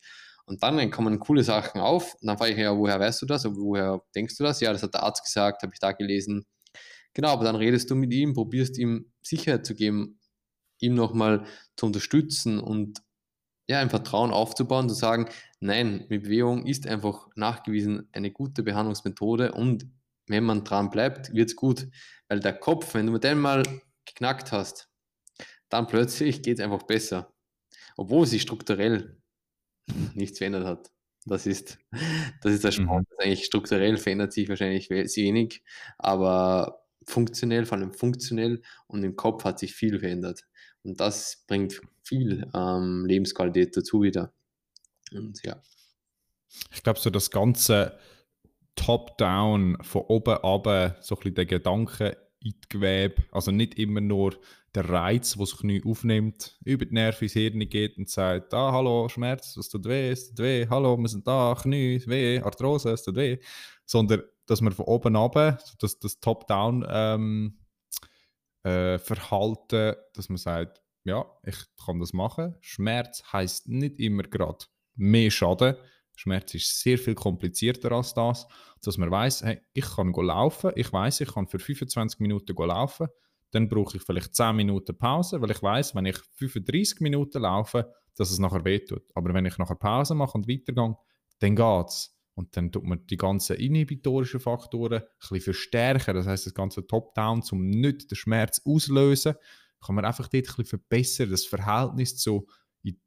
Und dann kommen coole Sachen auf. Und dann frage ich, ja, woher weißt du das? Oder woher denkst du das? Ja, das hat der Arzt gesagt, habe ich da gelesen. Genau, aber dann redest du mit ihm, probierst ihm Sicherheit zu geben, ihm nochmal zu unterstützen und ja, ein Vertrauen aufzubauen, zu sagen, nein, mit Bewegung ist einfach nachgewiesen eine gute Behandlungsmethode und wenn man dran bleibt, wird es gut. Weil der Kopf, wenn du mit dem mal geknackt hast, dann plötzlich geht es einfach besser. Obwohl sich strukturell nichts verändert hat. Das ist, das ist der Spannende. Mhm. Eigentlich strukturell verändert sich wahrscheinlich wenig, aber funktionell, vor allem funktionell und im Kopf hat sich viel verändert. Und das bringt viel ähm, Lebensqualität dazu wieder. Und ja. Ich glaube, so das ganze Top-Down, von oben ab, so ein bisschen der Gedanke in die Gewebe, also nicht immer nur der Reiz, der das Knie aufnimmt, über die Nerven ins Hirn geht und sagt, ah, hallo, Schmerz, es tut weh, es tut weh, hallo, wir sind da, Knie, weh, Arthrose, es tut weh, sondern dass man von oben ab, das, das Top-Down ähm, äh, Verhalten, dass man sagt, ja, ich kann das machen. Schmerz heißt nicht immer gerade mehr Schaden. Schmerz ist sehr viel komplizierter als das, dass man weiß, hey, ich kann laufen, ich weiß, ich kann für 25 Minuten laufen, dann brauche ich vielleicht 10 Minuten Pause, weil ich weiß, wenn ich 35 Minuten laufe, dass es nachher wehtut. Aber wenn ich nachher Pause mache und weitergehe, dann geht es. Und dann tut man die ganzen inhibitorischen Faktoren ein bisschen verstärken. Das heißt, das ganze Top-Down, um nicht den Schmerz auslösen, kann man einfach dort ein bisschen verbessern. Das Verhältnis zu,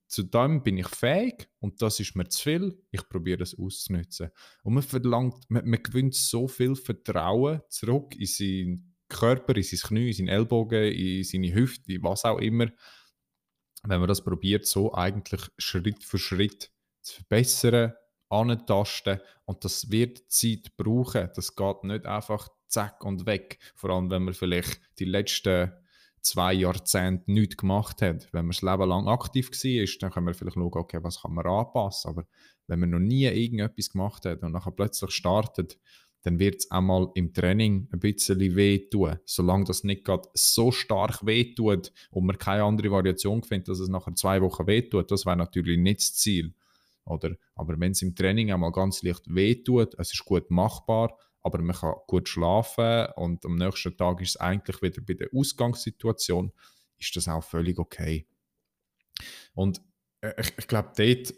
zu dem bin ich fähig und das ist mir zu viel. Ich probiere es auszunutzen. Und man verlangt, man, man gewinnt so viel Vertrauen zurück in seinen Körper, in sein Knie, in seinen Ellbogen, in seine Hüfte, was auch immer. Wenn man das probiert, so eigentlich Schritt für Schritt zu verbessern, antasten und das wird Zeit brauchen. Das geht nicht einfach zack und weg. Vor allem, wenn man vielleicht die letzten zwei Jahrzehnte nichts gemacht hat. Wenn man das Leben lang aktiv war, dann kann man vielleicht schauen, okay, was kann man anpassen. Aber wenn man noch nie irgendetwas gemacht hat und nachher plötzlich startet, dann wird es einmal im Training ein bisschen wehtun. Solange das nicht gerade so stark wehtut und man keine andere Variation findet, dass es nachher zwei Wochen wehtut, das wäre natürlich nicht das Ziel. Oder? Aber wenn es im Training einmal ganz leicht wehtut, es ist gut machbar, aber man kann gut schlafen und am nächsten Tag ist es eigentlich wieder bei der Ausgangssituation, ist das auch völlig okay. Und äh, ich, ich glaube, dort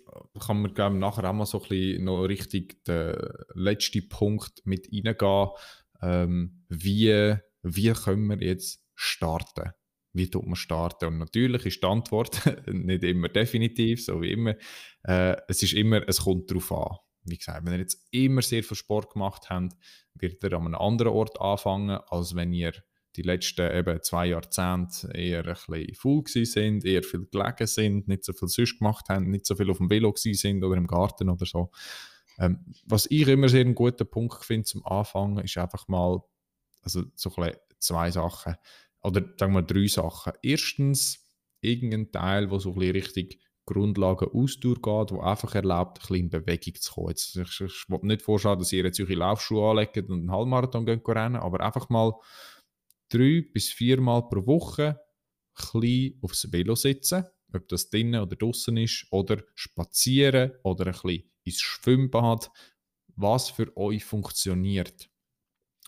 kann man glaub, nachher auch mal so ein bisschen noch richtig den letzten Punkt mit reingehen. Ähm, wie, wie können wir jetzt starten? Wie tut man starten? Und natürlich ist die Antwort nicht immer definitiv, so wie immer. Äh, es ist immer, es kommt darauf an wie gesagt, wenn ihr jetzt immer sehr viel Sport gemacht habt, wird ihr an einem anderen Ort anfangen, als wenn ihr die letzten eben zwei Jahrzehnte eher ein bisschen faul sind, eher viel gelegen sind, nicht so viel sonst gemacht haben, nicht so viel auf dem Velo sind oder im Garten oder so. Ähm, was ich immer sehr einen guten Punkt finde zum Anfangen, ist einfach mal, also so zwei Sachen, oder sagen wir drei Sachen. Erstens, irgendein Teil, wo so ein bisschen richtig Grundlagen Ausdauer geht, wo einfach erlaubt, ein bisschen in Bewegung zu kommen. Jetzt, ich, ich will nicht vorstellen, dass ihr jetzt eure Laufschuhe anlegt und einen Halbmarathon gehen rennen, aber einfach mal drei bis viermal pro Woche ein bisschen aufs Velo sitzen, ob das drinnen oder draußen ist, oder spazieren oder ein bisschen ins Schwimmbad, was für euch funktioniert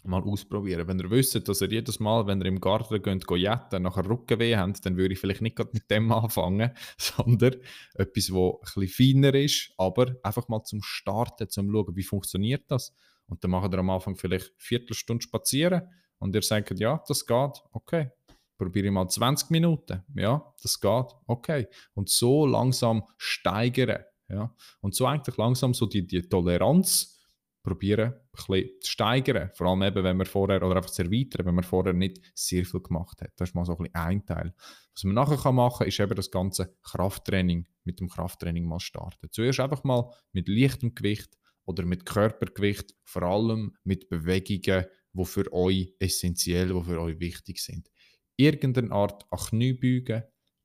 mal ausprobieren. Wenn ihr wisst, dass ihr jedes Mal, wenn ihr im Garten geht, geht jetten, nachher Rückenweh habt, dann würde ich vielleicht nicht mit dem anfangen, sondern etwas, wo ein bisschen feiner ist, aber einfach mal zum Starten, zum schauen, wie funktioniert das. Und dann macht ihr am Anfang vielleicht eine Viertelstunde spazieren und ihr sagt, ja, das geht, okay. Probiere ich mal 20 Minuten, ja, das geht, okay. Und so langsam steigern, ja. Und so eigentlich langsam so die, die Toleranz probieren, bisschen zu steigern. Vor allem eben, wenn man vorher, oder einfach zu erweitern, wenn man vorher nicht sehr viel gemacht hat. Das ist mal so ein bisschen ein Teil. Was man nachher machen kann, ist eben das ganze Krafttraining, mit dem Krafttraining mal starten. Zuerst einfach mal mit leichtem Gewicht oder mit Körpergewicht, vor allem mit Bewegungen, die für euch essentiell, die für euch wichtig sind. Irgendeine Art an Kniebeugen,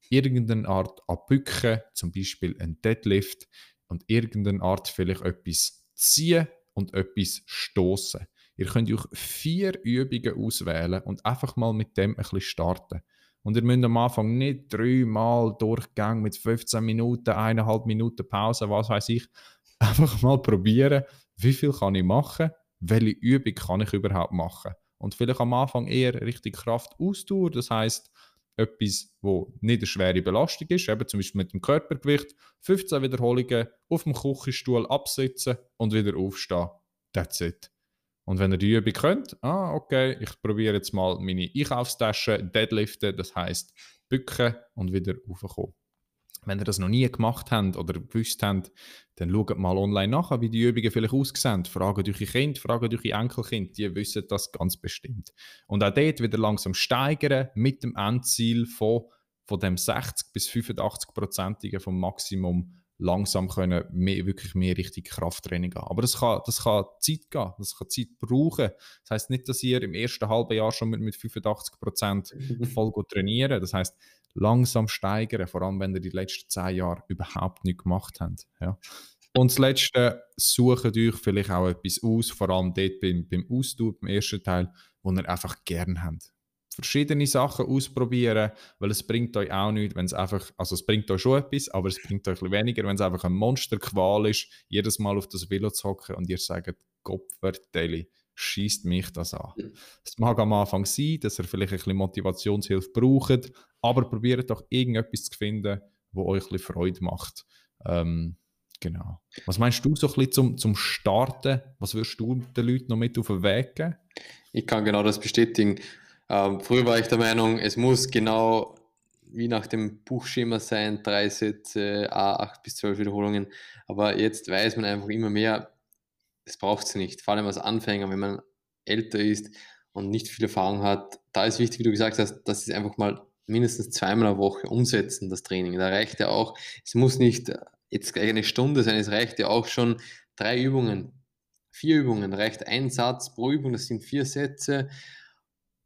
irgendeine Art an Bücken, zum Beispiel ein Deadlift und irgendeine Art vielleicht etwas ziehen und etwas stoßen. Ihr könnt euch vier Übungen auswählen und einfach mal mit dem ein bisschen starten. Und ihr müsst am Anfang nicht dreimal Durchgang mit 15 Minuten, eineinhalb Minuten Pause, was weiß ich. Einfach mal probieren, wie viel kann ich machen, welche Übung kann ich überhaupt machen. Und vielleicht am Anfang eher richtig Kraft Ausdauer, das heißt etwas, wo nicht eine schwere Belastung ist, eben zum Beispiel mit dem Körpergewicht, 15 Wiederholungen auf dem Küchenstuhl absitzen und wieder aufstehen. That's it. Und wenn ihr die Übung könnt, ah, okay, ich probiere jetzt mal meine Einkaufstasche deadliften, das heißt bücken und wieder raufkommen. Wenn ihr das noch nie gemacht habt oder gewusst habt, dann schaut mal online nach, wie die Übungen vielleicht aussehen. Fragt eure Kinder, fragt eure Enkelkind, die wissen das ganz bestimmt. Und auch dort wieder langsam steigern mit dem Endziel von, von dem 60 bis 85-prozentigen vom Maximum langsam können mehr, wirklich mehr richtig Krafttraining gehen. Aber das kann, das kann Zeit gehen, das kann Zeit brauchen. Das heißt nicht, dass ihr im ersten halben Jahr schon mit, mit 85 Prozent voll trainieren. Das heißt langsam steigern, vor allem wenn ihr die letzten zehn Jahre überhaupt nichts gemacht habt. Ja. Und das Letzte, sucht euch vielleicht auch etwas aus, vor allem dort beim, beim Ausdauer, beim ersten Teil, wo ihr einfach gern habt. Verschiedene Sachen ausprobieren, weil es bringt euch auch nichts, wenn es einfach, also es bringt euch schon etwas, aber es bringt euch weniger, wenn es einfach ein Monsterqual ist, jedes Mal auf das Velo zu hocken und ihr sagt, Kopfverteile, schießt mich das an. Es mag am Anfang sein, dass ihr vielleicht ein bisschen Motivationshilfe braucht, aber probiert doch irgendetwas zu finden, wo euch ein bisschen Freude macht. Ähm, genau. Was meinst du so ein bisschen zum, zum Starten? Was würdest du den Leuten noch mit auf den Weg geben? Ich kann genau das bestätigen. Ähm, früher war ich der Meinung, es muss genau wie nach dem Buchschema sein, drei Sätze, acht bis zwölf Wiederholungen. Aber jetzt weiß man einfach immer mehr, es braucht es nicht. Vor allem als Anfänger, wenn man älter ist und nicht viel Erfahrung hat, da ist wichtig, wie du gesagt hast, dass es einfach mal mindestens zweimal eine Woche umsetzen, das Training. Da reicht ja auch, es muss nicht jetzt eine Stunde sein, es reicht ja auch schon drei Übungen, vier Übungen, reicht ein Satz pro Übung, das sind vier Sätze.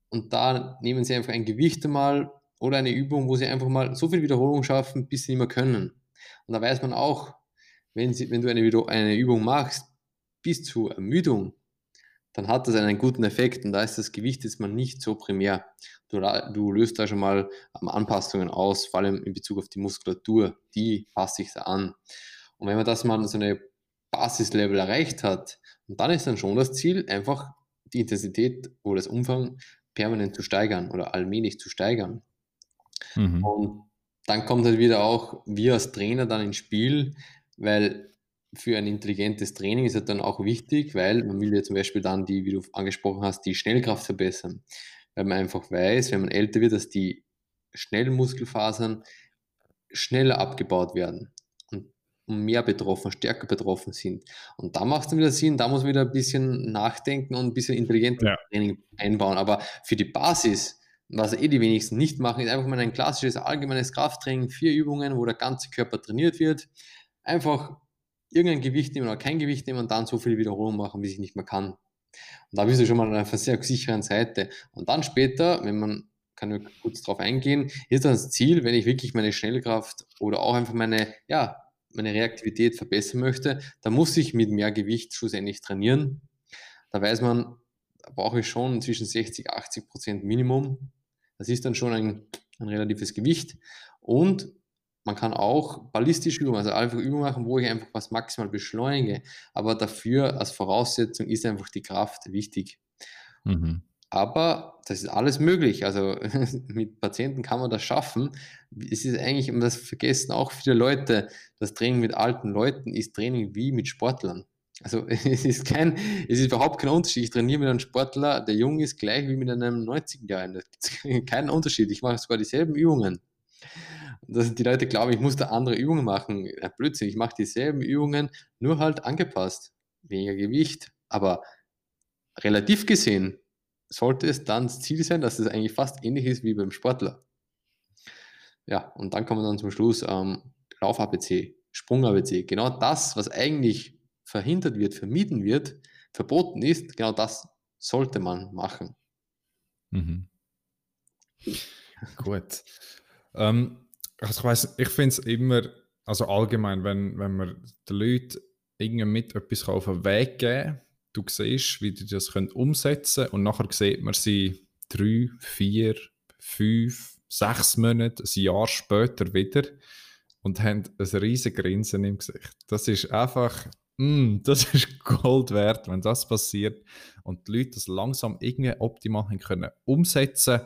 Und da nehmen Sie einfach ein Gewicht einmal oder eine Übung, wo Sie einfach mal so viel Wiederholung schaffen, bis Sie nicht mehr können. Und da weiß man auch, wenn, sie, wenn du eine, eine Übung machst, bis zur Ermüdung, dann hat das einen guten Effekt und da ist das Gewicht jetzt mal nicht so primär. Du, du löst da schon mal Anpassungen aus, vor allem in Bezug auf die Muskulatur, die passt sich da an. Und wenn man das mal so eine Basislevel erreicht hat, und dann ist dann schon das Ziel, einfach die Intensität oder das Umfang permanent zu steigern oder allmählich zu steigern. Mhm. Und dann kommt halt wieder auch wir als Trainer dann ins Spiel, weil für ein intelligentes Training ist es dann auch wichtig, weil man will ja zum Beispiel dann die, wie du angesprochen hast, die Schnellkraft verbessern. Weil man einfach weiß, wenn man älter wird, dass die schnellen Muskelfasern schneller abgebaut werden und mehr betroffen, stärker betroffen sind. Und da macht es dann wieder Sinn, da muss man wieder ein bisschen nachdenken und ein bisschen intelligentes ja. Training einbauen. Aber für die Basis, was eh die wenigsten nicht machen, ist einfach mal ein klassisches allgemeines Krafttraining, vier Übungen, wo der ganze Körper trainiert wird. Einfach irgendein Gewicht nehmen oder kein Gewicht nehmen und dann so viele Wiederholungen machen, wie ich nicht mehr kann. Und da bist du schon mal auf einer sehr sicheren Seite. Und dann später, wenn man, kann ich kurz darauf eingehen, ist das Ziel, wenn ich wirklich meine Schnellkraft oder auch einfach meine, ja, meine Reaktivität verbessern möchte, dann muss ich mit mehr Gewicht schlussendlich trainieren. Da weiß man, da brauche ich schon zwischen 60, 80 Prozent Minimum. Das ist dann schon ein, ein relatives Gewicht. Und man kann auch ballistische Übungen, also einfach Übungen machen, wo ich einfach was maximal beschleunige. Aber dafür als Voraussetzung ist einfach die Kraft wichtig. Mhm. Aber das ist alles möglich. Also mit Patienten kann man das schaffen. Es ist eigentlich, und das vergessen auch viele Leute, das Training mit alten Leuten ist Training wie mit Sportlern. Also es ist kein, es ist überhaupt kein Unterschied. Ich trainiere mit einem Sportler, der jung ist, gleich wie mit einem 90-Jährigen. Da gibt es keinen Unterschied. Ich mache sogar dieselben Übungen dass die Leute glauben, ich muss da andere Übungen machen. Ja, Blödsinn, ich mache dieselben Übungen, nur halt angepasst. Weniger Gewicht, aber relativ gesehen sollte es dann das Ziel sein, dass es eigentlich fast ähnlich ist wie beim Sportler. Ja, und dann kommen wir dann zum Schluss ähm, Lauf-ABC, Sprung-ABC. Genau das, was eigentlich verhindert wird, vermieden wird, verboten ist, genau das sollte man machen. Mhm. Gut. Ähm, also ich weiß, ich finde es immer, also allgemein, wenn, wenn man den Leuten irgendwie mit etwas auf den Weg geben du siehst, wie die das können umsetzen können und nachher sieht man sie drei, vier, fünf, sechs Monate, ein Jahr später wieder und haben ein riesiges Grinsen im Gesicht. Das ist einfach, mm, das ist Gold wert, wenn das passiert und die Leute das langsam irgendwie optimal können umsetzen.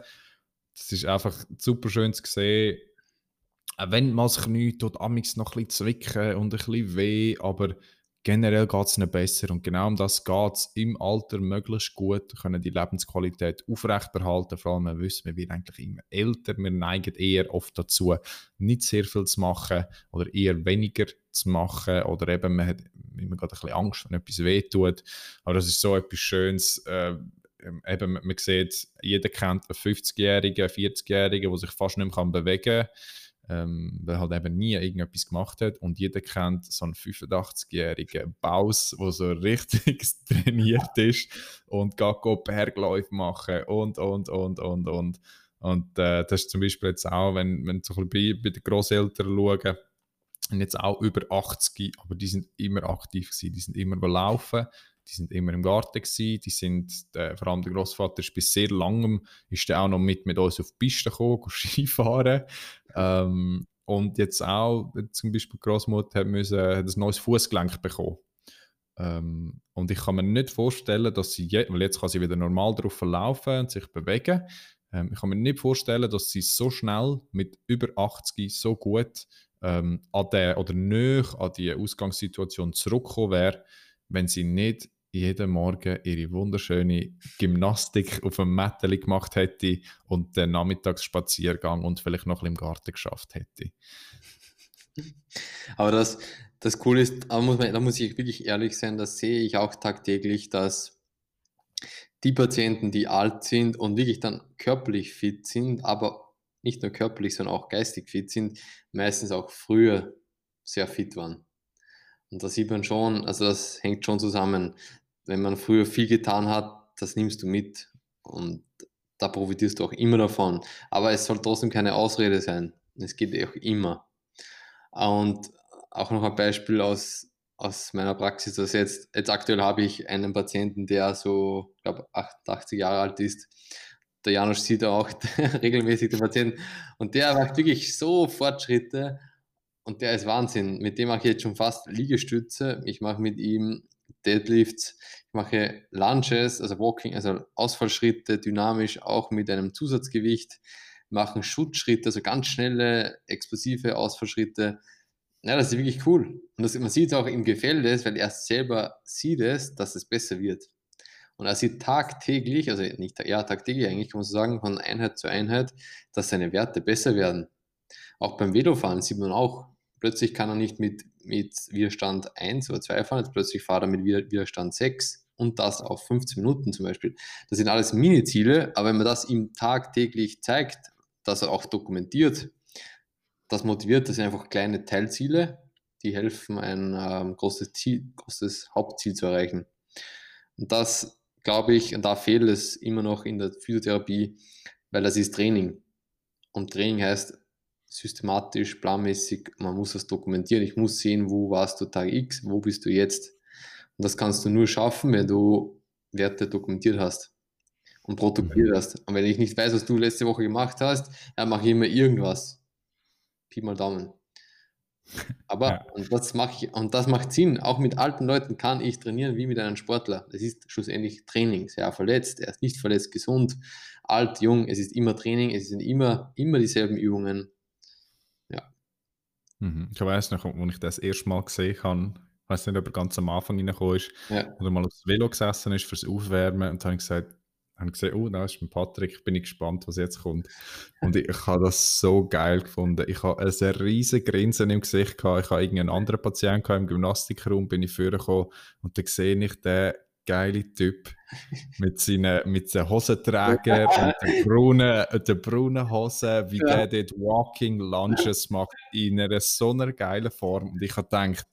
Das ist einfach super schön zu sehen, wenn man das Knie tut, amix noch ein bisschen zwicken und ein bisschen weh, aber generell geht es nicht besser. Und genau um das geht es im Alter möglichst gut, können die Lebensqualität aufrechterhalten, vor allem wir wissen, wir werden eigentlich immer älter, wir neigen eher oft dazu, nicht sehr viel zu machen oder eher weniger zu machen. Oder eben man hat immer gerade ein bisschen Angst, wenn etwas weh tut, aber das ist so etwas Schönes, äh, eben, man sieht, jeder kennt einen 50-Jährigen, 40-Jährigen, der sich fast nicht mehr bewegen kann ähm, weil halt eben nie irgendetwas gemacht hat. Und jeder kennt so einen 85-jährigen Baus, der so richtig trainiert ist und geht Bergläufe machen und, und, und, und, und. Und äh, das ist zum Beispiel jetzt auch, wenn, wenn so ein bei, bei den Großeltern schauen, und jetzt auch über 80, aber die sind immer aktiv gewesen, die sind immer laufen, die sind immer im Garten gewesen, die sind, äh, vor allem der Großvater ist bis sehr langem, ist der auch noch mit, mit uns auf die Piste gekommen, Skifahren. Ähm, und jetzt auch, zum Beispiel die Großmutter hat, ein neues Fußgelenk bekommen. Ähm, und ich kann mir nicht vorstellen, dass sie, je, weil jetzt kann sie wieder normal drauf laufen und sich bewegen, ähm, ich kann mir nicht vorstellen, dass sie so schnell mit über 80 so gut ähm, an der oder näher an die Ausgangssituation zurückgekommen wäre, wenn sie nicht jeden Morgen ihre wunderschöne Gymnastik auf dem Mätteli gemacht hätte und den Nachmittagsspaziergang und vielleicht noch im Garten geschafft hätte. Aber das, das Coole ist, da muss, man, da muss ich wirklich ehrlich sein, das sehe ich auch tagtäglich, dass die Patienten, die alt sind und wirklich dann körperlich fit sind, aber nicht nur körperlich, sondern auch geistig fit sind, meistens auch früher sehr fit waren. Und da sieht man schon, also das hängt schon zusammen. Wenn man früher viel getan hat, das nimmst du mit und da profitierst du auch immer davon. Aber es soll trotzdem keine Ausrede sein. Es geht auch immer. Und auch noch ein Beispiel aus, aus meiner Praxis, dass jetzt, jetzt aktuell habe ich einen Patienten, der so, ich glaube, 88 Jahre alt ist. Der Janusz sieht auch regelmäßig den Patienten und der macht wirklich so Fortschritte und der ist Wahnsinn. Mit dem mache ich jetzt schon fast Liegestütze. Ich mache mit ihm Deadlifts, ich mache Lunges, also Walking, also Ausfallschritte, dynamisch, auch mit einem Zusatzgewicht, machen Schutzschritte, also ganz schnelle, explosive Ausfallschritte. Ja, das ist wirklich cool. Und das, man sieht auch im Gefälle, weil er selber sieht es, dass es besser wird. Und er sieht tagtäglich, also nicht ja, tagtäglich eigentlich, kann man so sagen, von Einheit zu Einheit, dass seine Werte besser werden. Auch beim Velofahren sieht man auch, plötzlich kann er nicht mit, mit Widerstand 1 oder 2 fahren, jetzt plötzlich fahrt er mit Widerstand 6 und das auf 15 Minuten zum Beispiel. Das sind alles Mini-Ziele, aber wenn man das ihm tagtäglich zeigt, dass er auch dokumentiert, das motiviert, das sind einfach kleine Teilziele, die helfen, ein ähm, großes, Ziel, großes Hauptziel zu erreichen. Und das glaube ich, und da fehlt es immer noch in der Physiotherapie, weil das ist Training. Und Training heißt systematisch, planmäßig, man muss das dokumentieren. Ich muss sehen, wo warst du Tag X, wo bist du jetzt. Und das kannst du nur schaffen, wenn du Werte dokumentiert hast und protokolliert mhm. hast. Und wenn ich nicht weiß, was du letzte Woche gemacht hast, dann mache ich immer irgendwas. Pi mal Daumen. Aber ja. und das mache ich, und das macht Sinn. Auch mit alten Leuten kann ich trainieren wie mit einem Sportler. Es ist schlussendlich Training. Er verletzt, er ist nicht verletzt, gesund, alt, jung. Es ist immer Training. Es sind immer, immer dieselben Übungen. Mhm. Ich weiß noch, als ich das erste Mal gesehen habe, ich weiß nicht, ob er ganz am Anfang reingekommen ist, ja. oder mal aufs Velo gesessen ist fürs Aufwärmen und dann habe ich gesagt, habe gesehen, oh, da ist ein Patrick, bin ich gespannt, was jetzt kommt. Und ich, ich habe das so geil gefunden. Ich habe ein riesiges Grinsen im Gesicht gehabt. Ich habe irgendeinen anderen Patienten im Gymnastikraum, bin ich vorgekommen und dann sehe ich den geile Typ mit seinen, mit seinen Hosenträgern und den braunen, den braunen Hosen, wie ja. der dort Walking Lunges macht, in einer so einer geilen Form. Und ich habe gedacht,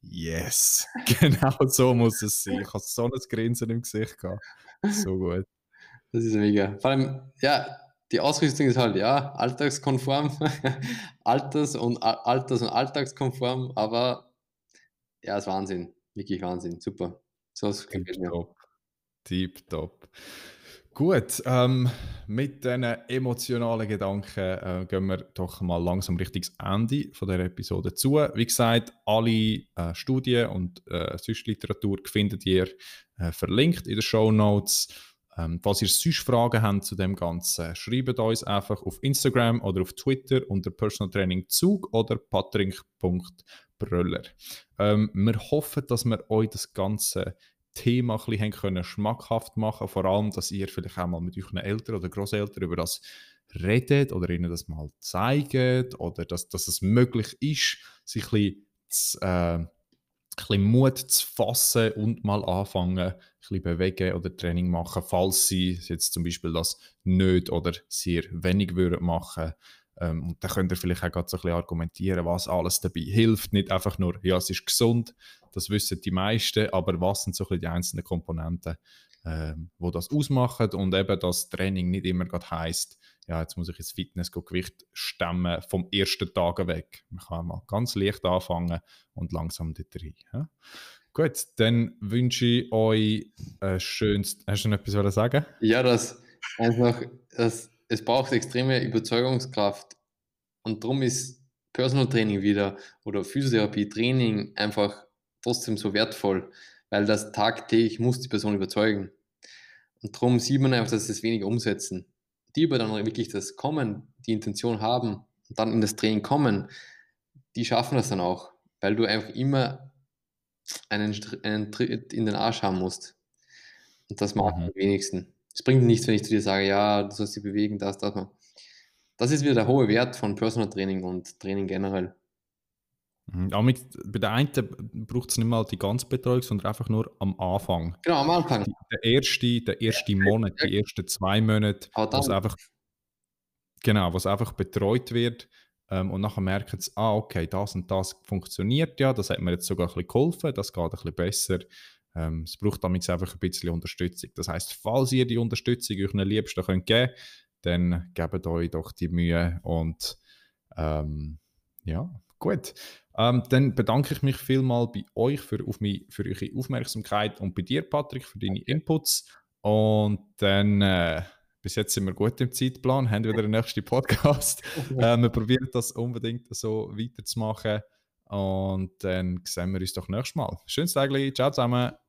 yes, genau so muss es sein. Ich habe so ein Grinsen im Gesicht gehabt. So gut. Das ist mega. Vor allem, ja, die Ausrüstung ist halt, ja, alltagskonform, alters- und, alters- und alltagskonform, aber ja, ist Wahnsinn. Wirklich Wahnsinn. Super. So Tipptopp. Tipptopp. Gut, ähm, mit diesen emotionalen Gedanken äh, gehen wir doch mal langsam Richtung Ende von der Episode zu. Wie gesagt, alle äh, Studien und äh, sonst Literatur findet ihr äh, verlinkt in den Show Notes. Ähm, falls ihr sonst Fragen habt zu dem Ganzen, schreibt uns einfach auf Instagram oder auf Twitter unter Personal Training Zug oder patrick.bröller. Ähm, wir hoffen, dass wir euch das ganze Thema ein bisschen können schmackhaft machen vor allem, dass ihr vielleicht auch mal mit euren Eltern oder Großeltern über das redet oder ihnen das mal zeigt oder dass, dass es möglich ist, sich ein bisschen zu, äh, bisschen Mut zu fassen und mal anfangen, ein bisschen bewegen oder Training machen, falls sie jetzt zum Beispiel das nicht oder sehr wenig würden machen. Ähm, und dann könnt ihr vielleicht auch gerade so ein bisschen argumentieren, was alles dabei hilft. Nicht einfach nur, ja, es ist gesund, das wissen die meisten, aber was sind so ein bisschen die einzelnen Komponenten, ähm, wo das ausmachen und eben das Training nicht immer gerade heisst, ja, jetzt muss ich ins Fitnessgewicht stemmen vom ersten Tag weg. Man kann mal ganz leicht anfangen und langsam dort rein. Ja? Gut, dann wünsche ich euch ein schönes. Hast du noch etwas sagen? Ja, das einfach, das, es braucht extreme Überzeugungskraft und darum ist Personal Training wieder oder Physiotherapie, Training einfach trotzdem so wertvoll, weil das tagtäglich muss die Person überzeugen. Und darum sieht man einfach, dass es weniger umsetzen die aber dann wirklich das Kommen, die Intention haben und dann in das Training kommen, die schaffen das dann auch, weil du einfach immer einen, einen Tritt in den Arsch haben musst. Und das machen mhm. die wenigsten. Es bringt nichts, wenn ich zu dir sage, ja, du sollst dich bewegen, das, das. Das ist wieder der hohe Wert von Personal Training und Training generell. Mhm. bei der einen braucht es nicht mal die ganze Betreuung, sondern einfach nur am Anfang. Genau, am Anfang. Die, der erste, der erste Monat, die ersten zwei Monate, was einfach, genau, was einfach betreut wird. Ähm, und nachher merken sie, ah, okay, das und das funktioniert ja, das hat mir jetzt sogar ein bisschen geholfen, das geht ein bisschen besser. Ähm, es braucht damit einfach ein bisschen Unterstützung. Das heißt, falls ihr die Unterstützung euch Liebsten könnt geben dann gebt euch doch die Mühe und ähm, ja, Gut. Ähm, dann bedanke ich mich vielmal bei euch für, auf mich, für eure Aufmerksamkeit und bei dir, Patrick, für deine Inputs. Und dann, äh, bis jetzt sind wir gut im Zeitplan, haben wieder den nächsten Podcast. äh, wir probieren das unbedingt so weiterzumachen. Und dann sehen wir uns doch nächstes Mal. Schönes Tag, ciao zusammen.